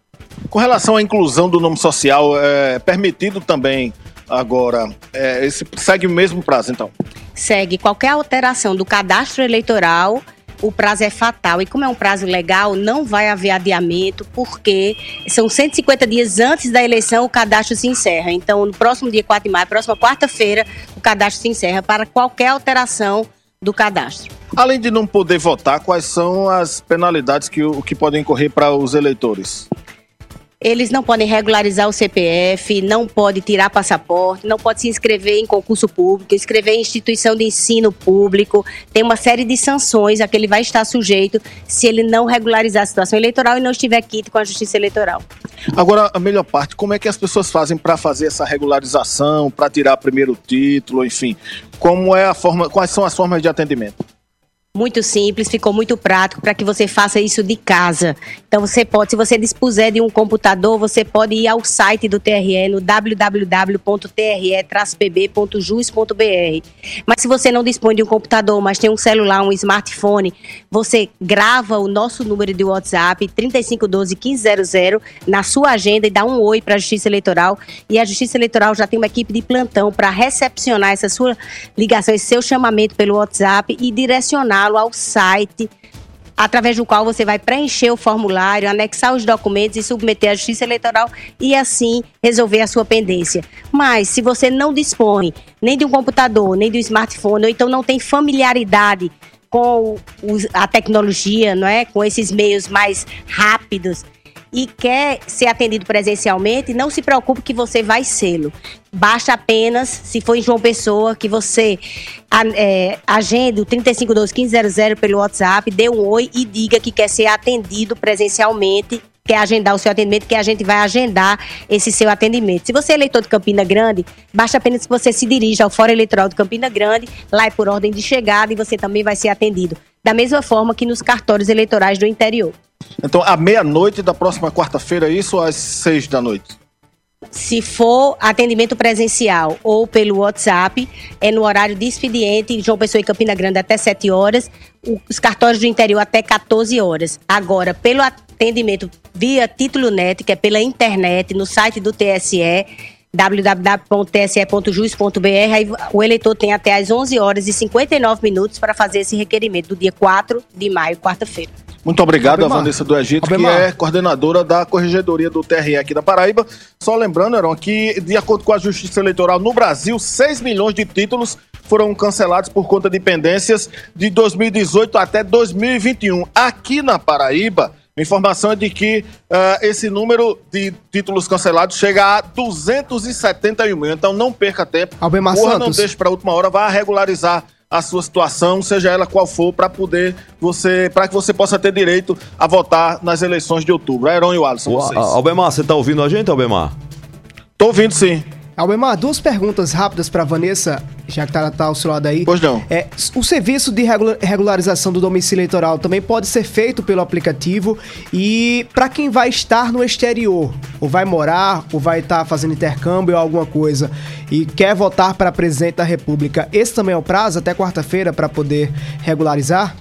Com relação à inclusão do nome social, é permitido também agora, é, esse segue o mesmo prazo, então? Segue qualquer alteração do cadastro eleitoral, o prazo é fatal. E como é um prazo legal, não vai haver adiamento, porque são 150 dias antes da eleição o cadastro se encerra. Então, no próximo dia 4 de maio, próxima quarta-feira, o cadastro se encerra para qualquer alteração do cadastro. Além de não poder votar, quais são as penalidades que, que podem correr para os eleitores? Eles não podem regularizar o CPF, não pode tirar passaporte, não pode se inscrever em concurso público, inscrever em instituição de ensino público. Tem uma série de sanções a que ele vai estar sujeito se ele não regularizar a situação eleitoral e não estiver quite com a Justiça Eleitoral. Agora, a melhor parte, como é que as pessoas fazem para fazer essa regularização, para tirar primeiro título, enfim? Como é a forma, quais são as formas de atendimento? Muito simples, ficou muito prático para que você faça isso de casa. Então você pode, se você dispuser de um computador, você pode ir ao site do TRE no www.tre-pb.jus.br. Mas se você não dispõe de um computador, mas tem um celular, um smartphone, você grava o nosso número de WhatsApp 3512 1500 na sua agenda e dá um oi para a Justiça Eleitoral e a Justiça Eleitoral já tem uma equipe de plantão para recepcionar essa sua ligação, esse seu chamamento pelo WhatsApp e direcioná-lo ao site através do qual você vai preencher o formulário, anexar os documentos e submeter à Justiça Eleitoral e assim resolver a sua pendência. Mas se você não dispõe nem de um computador, nem de um smartphone, ou então não tem familiaridade com a tecnologia, não é? Com esses meios mais rápidos e quer ser atendido presencialmente, não se preocupe que você vai sê-lo. Basta apenas, se for em João Pessoa, que você é, agende o 3512 1500 pelo WhatsApp, dê um oi e diga que quer ser atendido presencialmente, quer agendar o seu atendimento, que a gente vai agendar esse seu atendimento. Se você é eleitor de Campina Grande, basta apenas que você se dirija ao Fórum Eleitoral de Campina Grande, lá é por ordem de chegada e você também vai ser atendido. Da mesma forma que nos cartórios eleitorais do interior. Então, à meia-noite da próxima quarta-feira, isso ou às seis da noite? Se for atendimento presencial ou pelo WhatsApp, é no horário de expediente, João Pessoa e Campina Grande até 7 horas, os cartórios do interior até 14 horas. Agora, pelo atendimento via título net, que é pela internet, no site do TSE, www.tse.jus.br, aí o eleitor tem até às 11 horas e 59 minutos para fazer esse requerimento do dia 4 de maio, quarta-feira. Muito obrigado a. Vanessa do Egito, que é coordenadora da Corregedoria do TRE aqui da Paraíba. Só lembrando, Heron, que de acordo com a Justiça Eleitoral no Brasil, 6 milhões de títulos foram cancelados por conta de pendências de 2018 até 2021. Aqui na Paraíba, informação é de que ah, esse número de títulos cancelados chega a 271 mil. Então não perca tempo. Albemar Corra, não Santos. deixe para a última hora, vá regularizar a sua situação, seja ela qual for, para poder você, para que você possa ter direito a votar nas eleições de outubro. Heron e o Alisson, vocês. Albemar, você tá ouvindo a gente, Albemar? Tô ouvindo sim. Albemar, duas perguntas rápidas para Vanessa, já que tá, tá ao seu lado aí. Pois não. É, o serviço de regula- regularização do domicílio eleitoral também pode ser feito pelo aplicativo e para quem vai estar no exterior, ou vai morar, ou vai estar fazendo intercâmbio ou alguma coisa e quer votar para presidente da República, esse também é o prazo até quarta-feira para poder regularizar?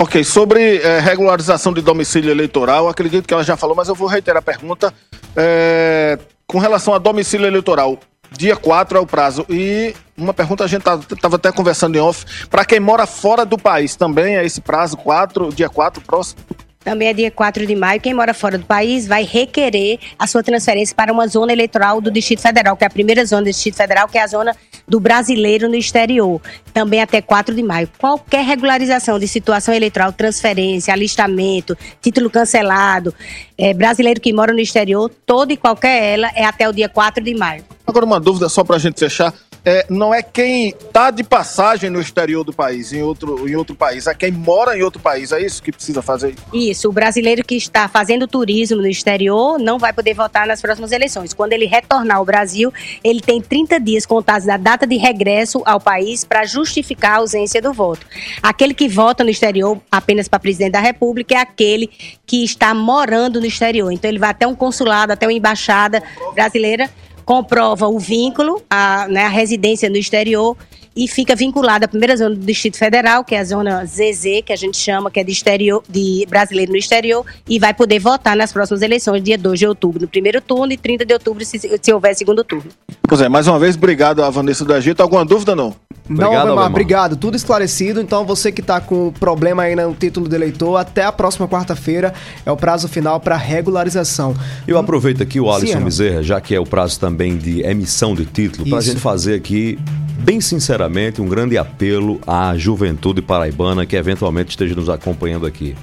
Ok, sobre eh, regularização de domicílio eleitoral, acredito que ela já falou, mas eu vou reiterar a pergunta. Eh, com relação a domicílio eleitoral, dia 4 é o prazo. E uma pergunta, a gente estava até conversando em off, para quem mora fora do país, também é esse prazo, 4, dia 4 próximo? Também é dia 4 de maio. Quem mora fora do país vai requerer a sua transferência para uma zona eleitoral do Distrito Federal, que é a primeira zona do Distrito Federal, que é a zona do brasileiro no exterior. Também até 4 de maio. Qualquer regularização de situação eleitoral, transferência, alistamento, título cancelado, é, brasileiro que mora no exterior, toda e qualquer ela é até o dia 4 de maio. Agora uma dúvida só para a gente fechar. É, não é quem está de passagem no exterior do país, em outro, em outro país, é quem mora em outro país, é isso que precisa fazer? Isso, o brasileiro que está fazendo turismo no exterior não vai poder votar nas próximas eleições. Quando ele retornar ao Brasil, ele tem 30 dias contados da data de regresso ao país para justificar a ausência do voto. Aquele que vota no exterior apenas para presidente da República é aquele que está morando no exterior. Então ele vai até um consulado, até uma embaixada brasileira, comprova o vínculo, a, né, a residência no exterior e fica vinculado à primeira zona do Distrito Federal, que é a zona ZZ, que a gente chama, que é de, exterior, de brasileiro no exterior, e vai poder votar nas próximas eleições, dia 2 de outubro, no primeiro turno, e 30 de outubro, se, se houver segundo turno. Pois é, mais uma vez, obrigado a Vanessa do Egito. Alguma dúvida não? Não, Albemar, obrigado. Tudo esclarecido. Então, você que está com problema aí no título de eleitor, até a próxima quarta-feira é o prazo final para regularização. Eu aproveito aqui o Alisson Sim, Bezerra, já que é o prazo também de emissão de título, para a gente fazer aqui, bem sinceramente, um grande apelo à juventude paraibana que eventualmente esteja nos acompanhando aqui.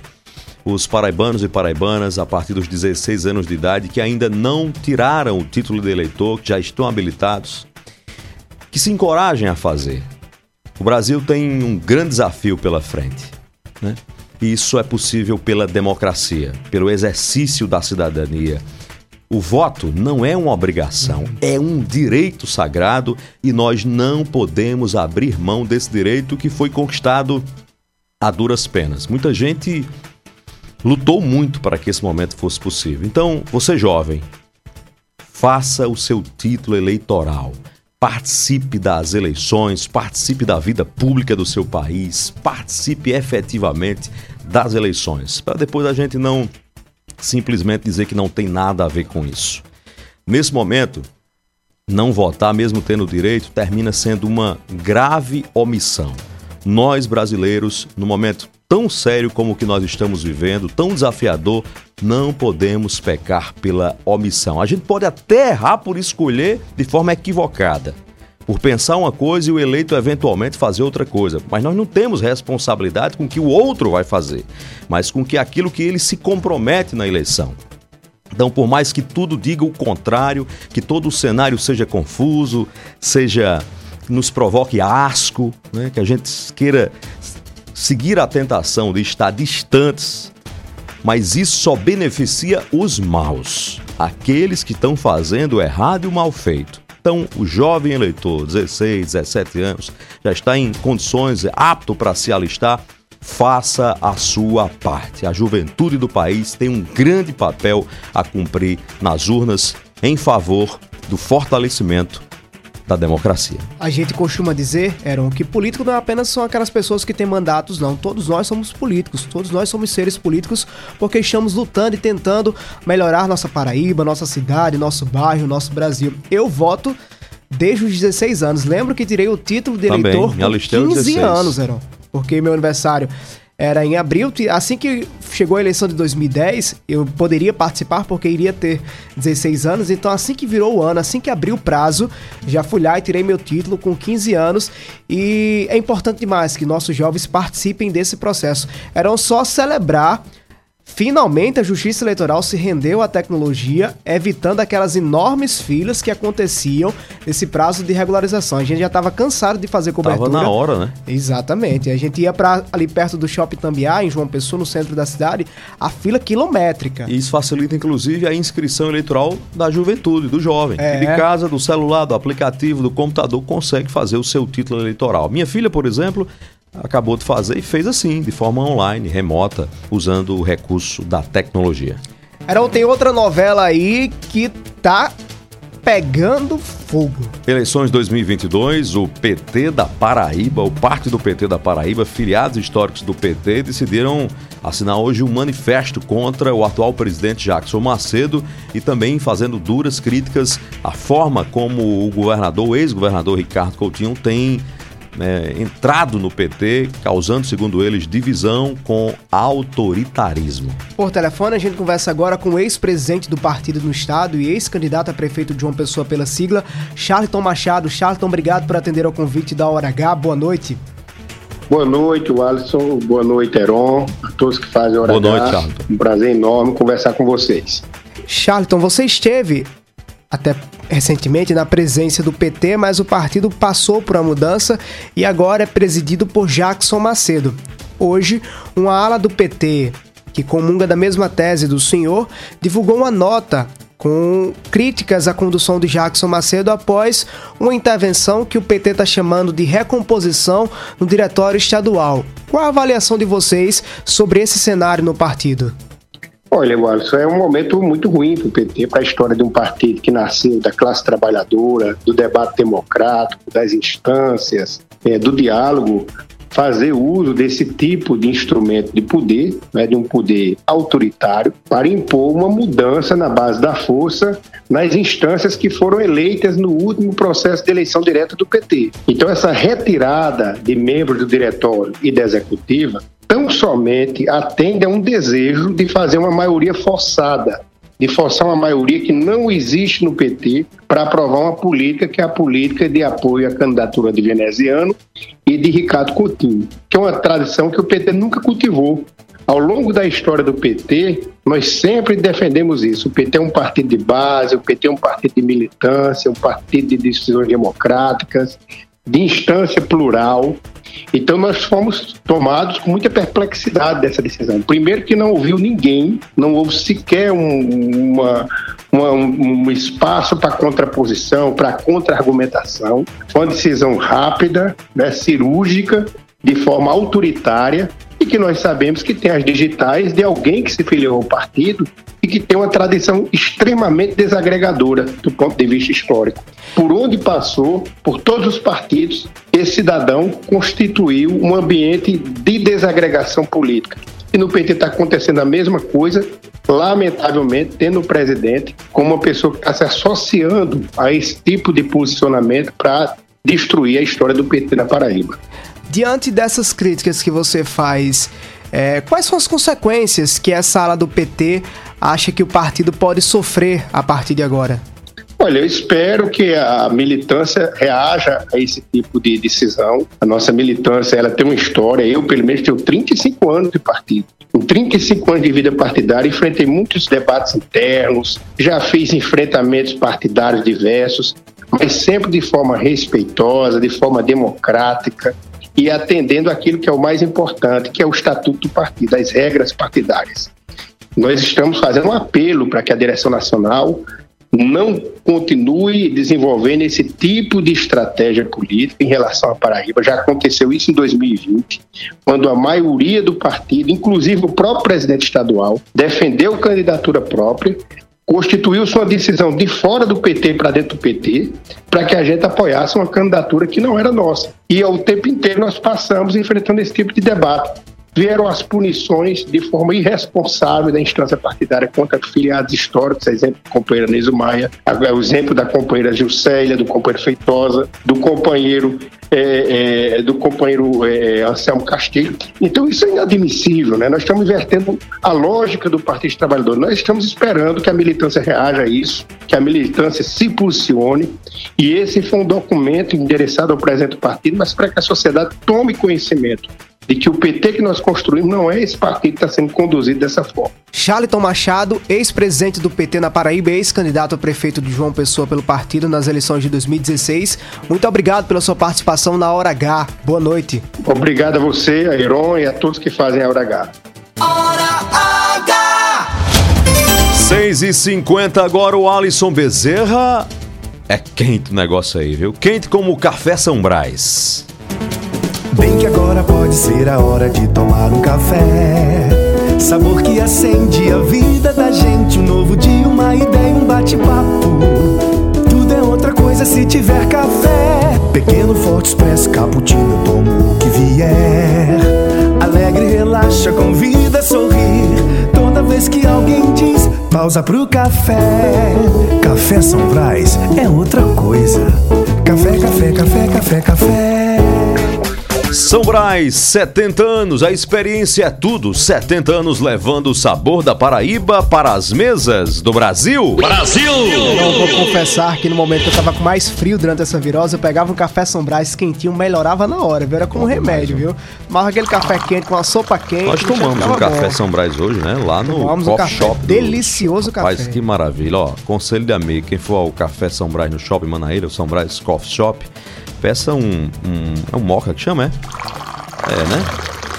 Os paraibanos e paraibanas, a partir dos 16 anos de idade, que ainda não tiraram o título de eleitor, que já estão habilitados, que se encorajem a fazer. O Brasil tem um grande desafio pela frente. Né? E isso é possível pela democracia, pelo exercício da cidadania. O voto não é uma obrigação, é um direito sagrado e nós não podemos abrir mão desse direito que foi conquistado a duras penas. Muita gente lutou muito para que esse momento fosse possível. Então, você jovem, faça o seu título eleitoral. Participe das eleições, participe da vida pública do seu país, participe efetivamente das eleições, para depois a gente não simplesmente dizer que não tem nada a ver com isso. Nesse momento, não votar, mesmo tendo direito, termina sendo uma grave omissão. Nós, brasileiros, no momento tão sério como o que nós estamos vivendo, tão desafiador, não podemos pecar pela omissão. A gente pode até errar por escolher de forma equivocada, por pensar uma coisa e o eleito eventualmente fazer outra coisa. Mas nós não temos responsabilidade com o que o outro vai fazer, mas com que aquilo que ele se compromete na eleição. Então, por mais que tudo diga o contrário, que todo o cenário seja confuso, seja nos provoque asco, né, que a gente queira seguir a tentação de estar distantes, mas isso só beneficia os maus, aqueles que estão fazendo o errado e o mal feito. Então, o jovem eleitor, 16, 17 anos, já está em condições apto para se alistar, faça a sua parte. A juventude do país tem um grande papel a cumprir nas urnas em favor do fortalecimento da democracia. A gente costuma dizer, Aaron, que político não é apenas são aquelas pessoas que têm mandatos, não. Todos nós somos políticos, todos nós somos seres políticos porque estamos lutando e tentando melhorar nossa Paraíba, nossa cidade, nosso bairro, nosso Brasil. Eu voto desde os 16 anos. Lembro que tirei o título de Também, eleitor me com alistei aos 15 16. anos, Aaron. Porque meu aniversário era em abril. Assim que chegou a eleição de 2010, eu poderia participar porque iria ter 16 anos. Então, assim que virou o ano, assim que abriu o prazo, já fui lá e tirei meu título com 15 anos. E é importante demais que nossos jovens participem desse processo. Eram só celebrar Finalmente, a Justiça Eleitoral se rendeu à tecnologia, evitando aquelas enormes filas que aconteciam nesse prazo de regularização. A gente já estava cansado de fazer cobertura. Tava na hora, né? Exatamente. A gente ia para ali perto do Shopping Tambiá, em João Pessoa, no centro da cidade, a fila quilométrica. E isso facilita, inclusive, a inscrição eleitoral da juventude, do jovem. É. De casa, do celular, do aplicativo, do computador, consegue fazer o seu título eleitoral. Minha filha, por exemplo, acabou de fazer e fez assim, de forma online, remota, usando o recurso da tecnologia. Era, tem outra novela aí que tá pegando fogo. Eleições 2022, o PT da Paraíba, o Partido PT da Paraíba, filiados históricos do PT, decidiram assinar hoje um manifesto contra o atual presidente Jackson Macedo e também fazendo duras críticas à forma como o governador, o ex-governador Ricardo Coutinho tem né, entrado no PT, causando, segundo eles, divisão com autoritarismo. Por telefone, a gente conversa agora com o ex-presidente do partido no estado e ex-candidato a prefeito de João Pessoa pela sigla, Charlton Machado. Charlton, obrigado por atender ao convite da Hora H. Boa noite. Boa noite, Alisson. Boa noite, Heron. A todos que fazem a Hora Boa H. noite, Charlton. Um prazer enorme conversar com vocês. Charlton, você esteve até recentemente na presença do PT, mas o partido passou por uma mudança e agora é presidido por Jackson Macedo. Hoje, uma ala do PT, que comunga da mesma tese do senhor, divulgou uma nota com críticas à condução de Jackson Macedo após uma intervenção que o PT está chamando de recomposição no diretório estadual. Qual a avaliação de vocês sobre esse cenário no partido? Olha, Alisson, é um momento muito ruim para o PT, para a história de um partido que nasceu da classe trabalhadora, do debate democrático, das instâncias, é, do diálogo, fazer uso desse tipo de instrumento de poder, né, de um poder autoritário, para impor uma mudança na base da força nas instâncias que foram eleitas no último processo de eleição direta do PT. Então, essa retirada de membros do diretório e da executiva tão somente atende a um desejo de fazer uma maioria forçada, de forçar uma maioria que não existe no PT para aprovar uma política que é a política de apoio à candidatura de veneziano e de Ricardo Coutinho, que é uma tradição que o PT nunca cultivou. Ao longo da história do PT, nós sempre defendemos isso. O PT é um partido de base, o PT é um partido de militância, um partido de decisões democráticas, de instância plural. Então nós fomos tomados com muita perplexidade dessa decisão. Primeiro que não ouviu ninguém, não houve sequer um, uma, uma, um espaço para contraposição, para contra-argumentação. Foi uma decisão rápida, né, cirúrgica, de forma autoritária, e que nós sabemos que tem as digitais de alguém que se filiou ao partido e que tem uma tradição extremamente desagregadora do ponto de vista histórico. Por onde passou, por todos os partidos, esse cidadão constituiu um ambiente de desagregação política. E no PT está acontecendo a mesma coisa, lamentavelmente, tendo o presidente como uma pessoa que está se associando a esse tipo de posicionamento para destruir a história do PT na Paraíba. Diante dessas críticas que você faz, é, quais são as consequências que essa ala do PT acha que o partido pode sofrer a partir de agora? Olha, eu espero que a militância reaja a esse tipo de decisão. A nossa militância ela tem uma história. Eu, pelo menos, tenho 35 anos de partido. Em 35 anos de vida partidária, enfrentei muitos debates internos, já fiz enfrentamentos partidários diversos, mas sempre de forma respeitosa, de forma democrática e atendendo aquilo que é o mais importante, que é o estatuto do partido, as regras partidárias. Nós estamos fazendo um apelo para que a direção nacional não continue desenvolvendo esse tipo de estratégia política em relação à Paraíba. Já aconteceu isso em 2020, quando a maioria do partido, inclusive o próprio presidente estadual, defendeu candidatura própria, constituiu sua decisão de fora do PT para dentro do PT, para que a gente apoiasse uma candidatura que não era nossa. E ao tempo inteiro nós passamos enfrentando esse tipo de debate vieram as punições de forma irresponsável da instância partidária contra filiados históricos, exemplo da companheira Neso Maia, o exemplo da companheira Gilcélia, do companheiro Feitosa, do companheiro é, é, do companheiro é, Anselmo Castilho. Então isso é inadmissível, né? Nós estamos invertendo a lógica do Partido Trabalhador. Nós estamos esperando que a militância reaja a isso, que a militância se posicione, e esse foi um documento endereçado ao presidente do partido, mas para que a sociedade tome conhecimento de que o PT que nós construímos não é esse partido que está sendo conduzido dessa forma. Charlton Machado, ex-presidente do PT na Paraíba, e ex-candidato a prefeito de João Pessoa pelo partido nas eleições de 2016. Muito obrigado pela sua participação na Hora H. Boa noite. Obrigado a você, a Iron e a todos que fazem a Hora H. 6 e 50 agora o Alisson Bezerra. É quente o negócio aí, viu? Quente como o café São Brás. Bem que agora pode ser a hora de tomar um café. Sabor que acende a vida da gente. Um novo dia, uma ideia, um bate-papo. Tudo é outra coisa se tiver café. Pequeno, forte, expresso, cappuccino, tomo o que vier. Alegre, relaxa, convida a sorrir. Toda vez que alguém diz pausa pro café. Café São Brás é outra coisa. Café, café, café, café, café. São Brás, 70 anos, a experiência é tudo. 70 anos levando o sabor da Paraíba para as mesas do Brasil. Brasil! Eu vou confessar que no momento que eu tava com mais frio durante essa virose, eu pegava um café São Brás quentinho, melhorava na hora, viu? Era como um remédio, viu? Tomava aquele café quente com uma sopa quente. Nós tomamos um café bom. São Brás hoje, né? Lá no Tomamos um Coffee café Shop. do- delicioso Rapaz, café. que maravilha. Ó, conselho de amigo, quem for ao Café São Brás no Shopping Manaíra, o São Brás Coffee Shop, peça um, um... É um moca que chama, é? É, né?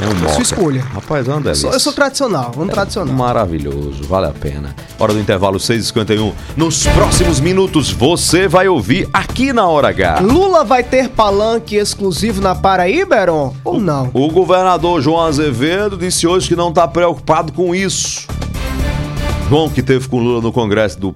É um moca. Sua escolha. Rapaz, é uma Eu delícia. eu sou tradicional, um tradicional. Maravilhoso, vale a pena. Hora do intervalo 6h51. Nos próximos minutos você vai ouvir aqui na Hora H. Lula vai ter palanque exclusivo na Paraíba, Heron? Ou não? O governador João Azevedo disse hoje que não está preocupado com isso. João que teve com Lula no Congresso do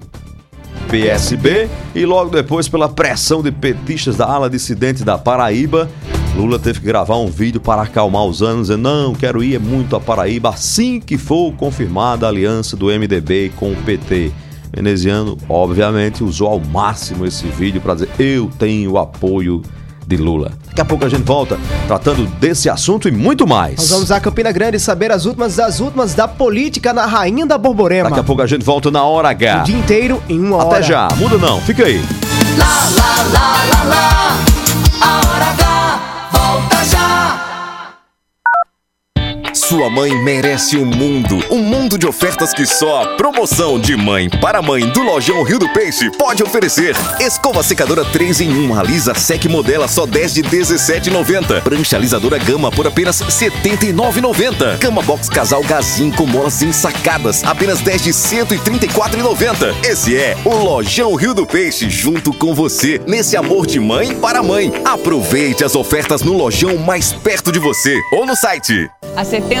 PSB e logo depois pela pressão de petistas da ala dissidente da Paraíba, Lula teve que gravar um vídeo para acalmar os ânimos, dizendo, não, quero ir muito a Paraíba assim que for confirmada a aliança do MDB com o PT. Veneziano, obviamente, usou ao máximo esse vídeo para dizer, eu tenho apoio de Lula. Daqui a pouco a gente volta tratando desse assunto e muito mais. Nós vamos a Campina Grande saber as últimas das últimas da política na Rainha da Borborema. Daqui a pouco a gente volta na hora H. O dia inteiro em uma hora. Até já, muda não, fica aí. Lá, lá, lá, lá, lá. A hora H volta Sua mãe merece um mundo, um mundo de ofertas que só a promoção de mãe para mãe do Lojão Rio do Peixe pode oferecer. Escova secadora 3 em 1, alisa sec modela só 10 de 17,90. Prancha alisadora gama por apenas 79,90. Cama box casal gazinho com molas ensacadas, apenas 10 de 134,90. Esse é o Lojão Rio do Peixe junto com você nesse amor de mãe para mãe. Aproveite as ofertas no lojão mais perto de você ou no site. Há 70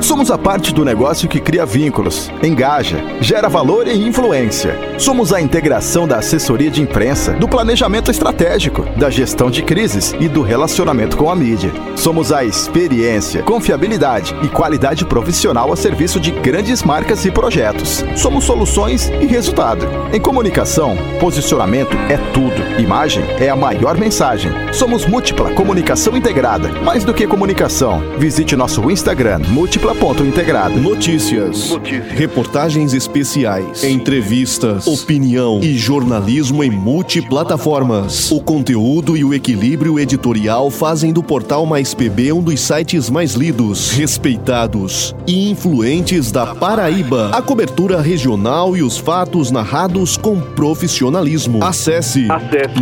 Somos a parte do negócio que cria vínculos, engaja, gera valor e influência. Somos a integração da assessoria de imprensa, do planejamento estratégico, da gestão de crises e do relacionamento com a mídia. Somos a experiência, confiabilidade e qualidade profissional a serviço de grandes marcas e projetos. Somos soluções e resultado. Em comunicação, posicionamento é tudo. Imagem é a maior mensagem. Somos múltipla comunicação integrada. Mais do que comunicação, visite nosso Instagram múltipla.integrada. Notícias, reportagens especiais, entrevistas, opinião e jornalismo em multiplataformas. O conteúdo e o equilíbrio editorial fazem do portal Mais PB um dos sites mais lidos, respeitados e influentes da Paraíba. A cobertura regional e os fatos narrados com profissionalismo. Acesse,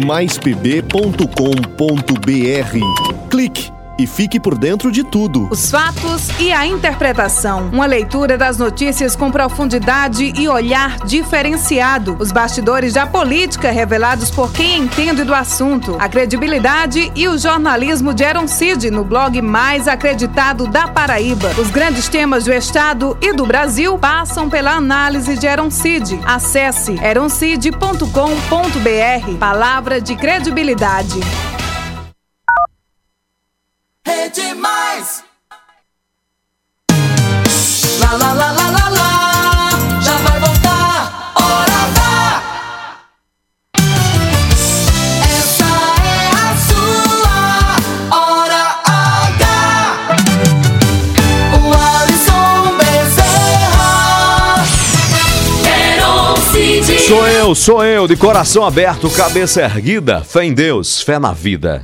maispb.com.br. Clique e fique por dentro de tudo. Os fatos e a interpretação. Uma leitura das notícias com profundidade e olhar diferenciado. Os bastidores da política revelados por quem entende do assunto. A credibilidade e o jornalismo de Aaron Cid no blog mais acreditado da Paraíba. Os grandes temas do Estado e do Brasil passam pela análise de Aaron Cid. Acesse eroncid.com.br. Palavra de credibilidade. Eu, sou eu, de coração aberto, cabeça erguida, fé em Deus, fé na vida.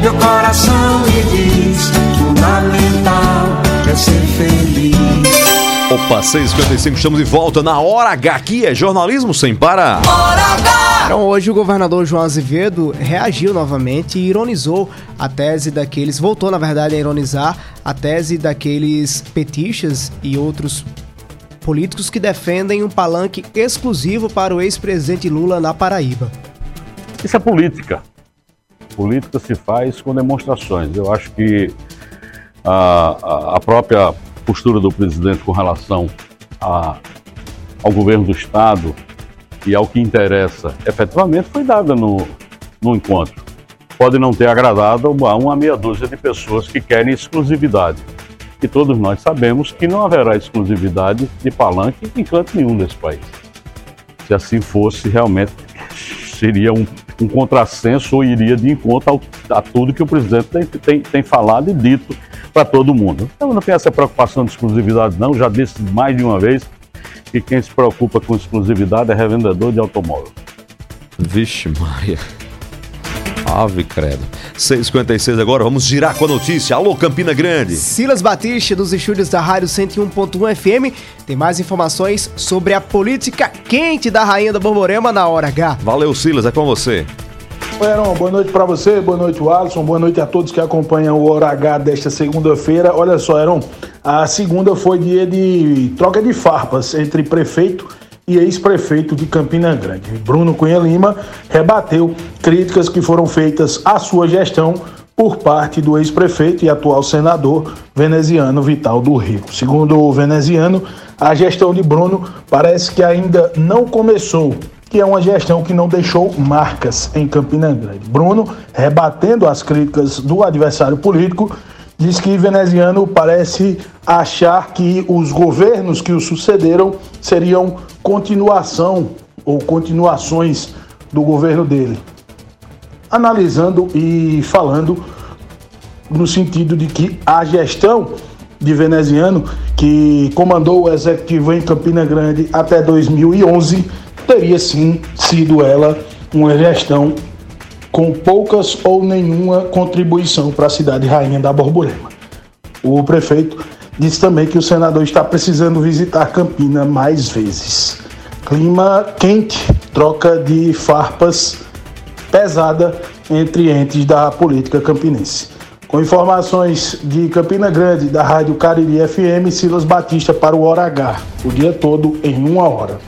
Meu coração me diz: fundamental é ser feliz. Opa, 6h55, estamos de volta na Hora H. Aqui é jornalismo sem parar. Então, hoje o governador João Azevedo reagiu novamente e ironizou a tese daqueles, voltou na verdade a ironizar a tese daqueles petistas e outros políticos que defendem um palanque exclusivo para o ex-presidente Lula na Paraíba. Isso é política. Política se faz com demonstrações. Eu acho que a, a- própria postura do presidente com relação a- ao governo do Estado e ao que interessa efetivamente foi dada no, no encontro. Pode não ter agradado a uma meia dúzia de pessoas que querem exclusividade. E todos nós sabemos que não haverá exclusividade de palanque em canto nenhum desse país. Se assim fosse, realmente seria um, um contrassenso ou iria de encontro ao- a tudo que o presidente tem, tem, tem falado e dito para todo mundo. Então não tem essa preocupação de exclusividade, não. Já disse mais de uma vez que quem se preocupa com exclusividade é revendedor de automóvel. Vixe, Maria. Ave credo. 6h56 agora, vamos girar com a notícia. Alô, Campina Grande. Silas Batista, dos estúdios da Rádio 101.1 FM, tem mais informações sobre a política quente da Rainha da Borborema na hora H. Valeu, Silas, é com você. Oi, Heron, boa noite para você, boa noite, Alisson, boa noite a todos que acompanham o Hora H desta segunda-feira. Olha só, Heron, a segunda foi dia de troca de farpas entre prefeito e ex-prefeito de Campina Grande. Bruno Cunha Lima rebateu críticas que foram feitas à sua gestão por parte do ex-prefeito e atual senador veneziano Vital do Rio. Segundo o veneziano, a gestão de Bruno parece que ainda não começou que é uma gestão que não deixou marcas em Campina Grande. Bruno, rebatendo as críticas do adversário político, diz que veneziano parece achar que os governos que o sucederam seriam continuação ou continuações do governo dele. Analisando e falando no sentido de que a gestão de veneziano, que comandou o executivo em Campina Grande até 2011, teria sim sido ela uma gestão com poucas ou nenhuma contribuição para a cidade rainha da Borborema. O prefeito disse também que o senador está precisando visitar Campina mais vezes. Clima quente, troca de farpas pesada entre entes da política campinense. Com informações de Campina Grande, da Rádio Cariri FM, Silas Batista para o Hora H, o dia todo em uma hora.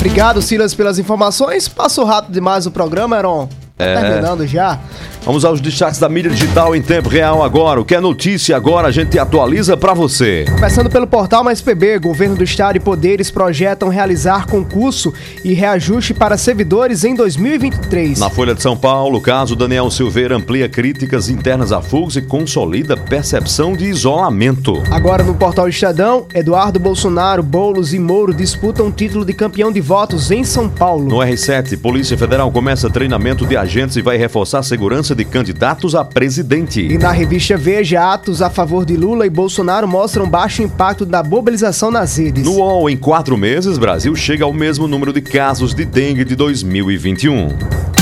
Obrigado, Silas, pelas informações. Passou rápido demais o programa, Heron. Tá É. terminando já. Vamos aos destaques da mídia digital em tempo real agora. O que é notícia agora a gente atualiza pra você. Começando pelo portal Mais PB, governo do estado e poderes projetam realizar concurso e reajuste para servidores em 2023. Na Folha de São Paulo, o caso Daniel Silveira amplia críticas internas a Fux e consolida percepção de isolamento. Agora no portal Estadão, Eduardo Bolsonaro, Boulos e Moro disputam o título de campeão de votos em São Paulo. No R7, Polícia Federal começa treinamento de agentes e vai reforçar a segurança de candidatos a presidente. E na revista Veja, atos a favor de Lula e Bolsonaro mostram baixo impacto da mobilização nas redes. No UOL, em quatro meses, Brasil chega ao mesmo número de casos de dengue de 2021.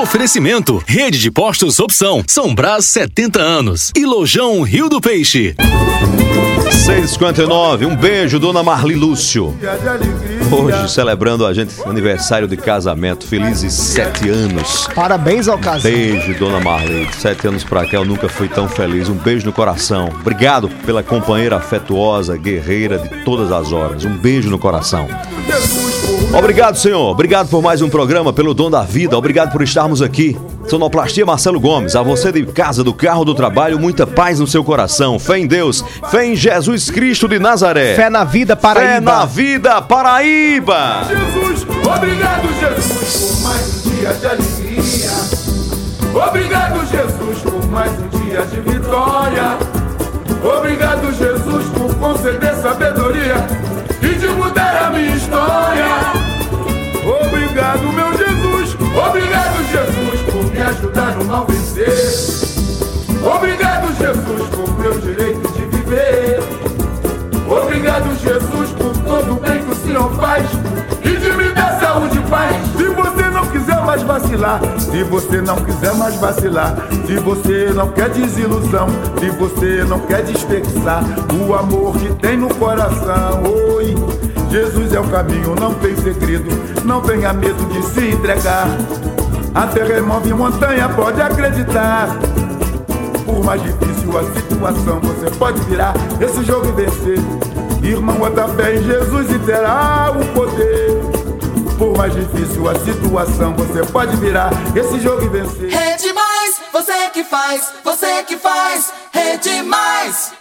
Oferecimento: Rede de Postos Opção, São Brás 70 anos e Lojão Rio do Peixe. 659, um beijo, dona Marli Lúcio. Hoje celebrando a gente aniversário de casamento, felizes sete anos. Parabéns ao casal. Beijo, dona Marli. De Sete anos pra cá eu nunca fui tão feliz. Um beijo no coração. Obrigado pela companheira afetuosa, guerreira de todas as horas. Um beijo no coração. Obrigado, Senhor. Obrigado por mais um programa, pelo dom da vida. Obrigado por estarmos aqui. Sonoplastia Marcelo Gomes. A você de casa, do carro, do trabalho, muita paz no seu coração. Fé em Deus. Fé em Jesus Cristo de Nazaré. Fé na vida, Paraíba. Fé na vida, Paraíba. Jesus, obrigado Jesus por mais um dia de alegria. Obrigado Jesus por mais um dia de vitória. Obrigado Jesus por conceder sabedoria e de mudar a minha história. Obrigado meu Jesus, obrigado Jesus por me ajudar no mal vencer. Obrigado Jesus por meu direito de viver. Obrigado, Jesus, por todo o bem que o Senhor faz mais vacilar, se você não quiser mais vacilar, se você não quer desilusão, se você não quer desperdiçar o amor que tem no coração, oi. Jesus é o caminho, não tem segredo, não tenha medo de se entregar. Até remove montanha, pode acreditar. Por mais difícil a situação, você pode virar esse jogo e vencer. Irmão, bota fé em Jesus e terá o poder. Por mais difícil a situação, você pode virar esse jogo e vencer. Rede Mais, você que faz, você que faz, Rede Mais.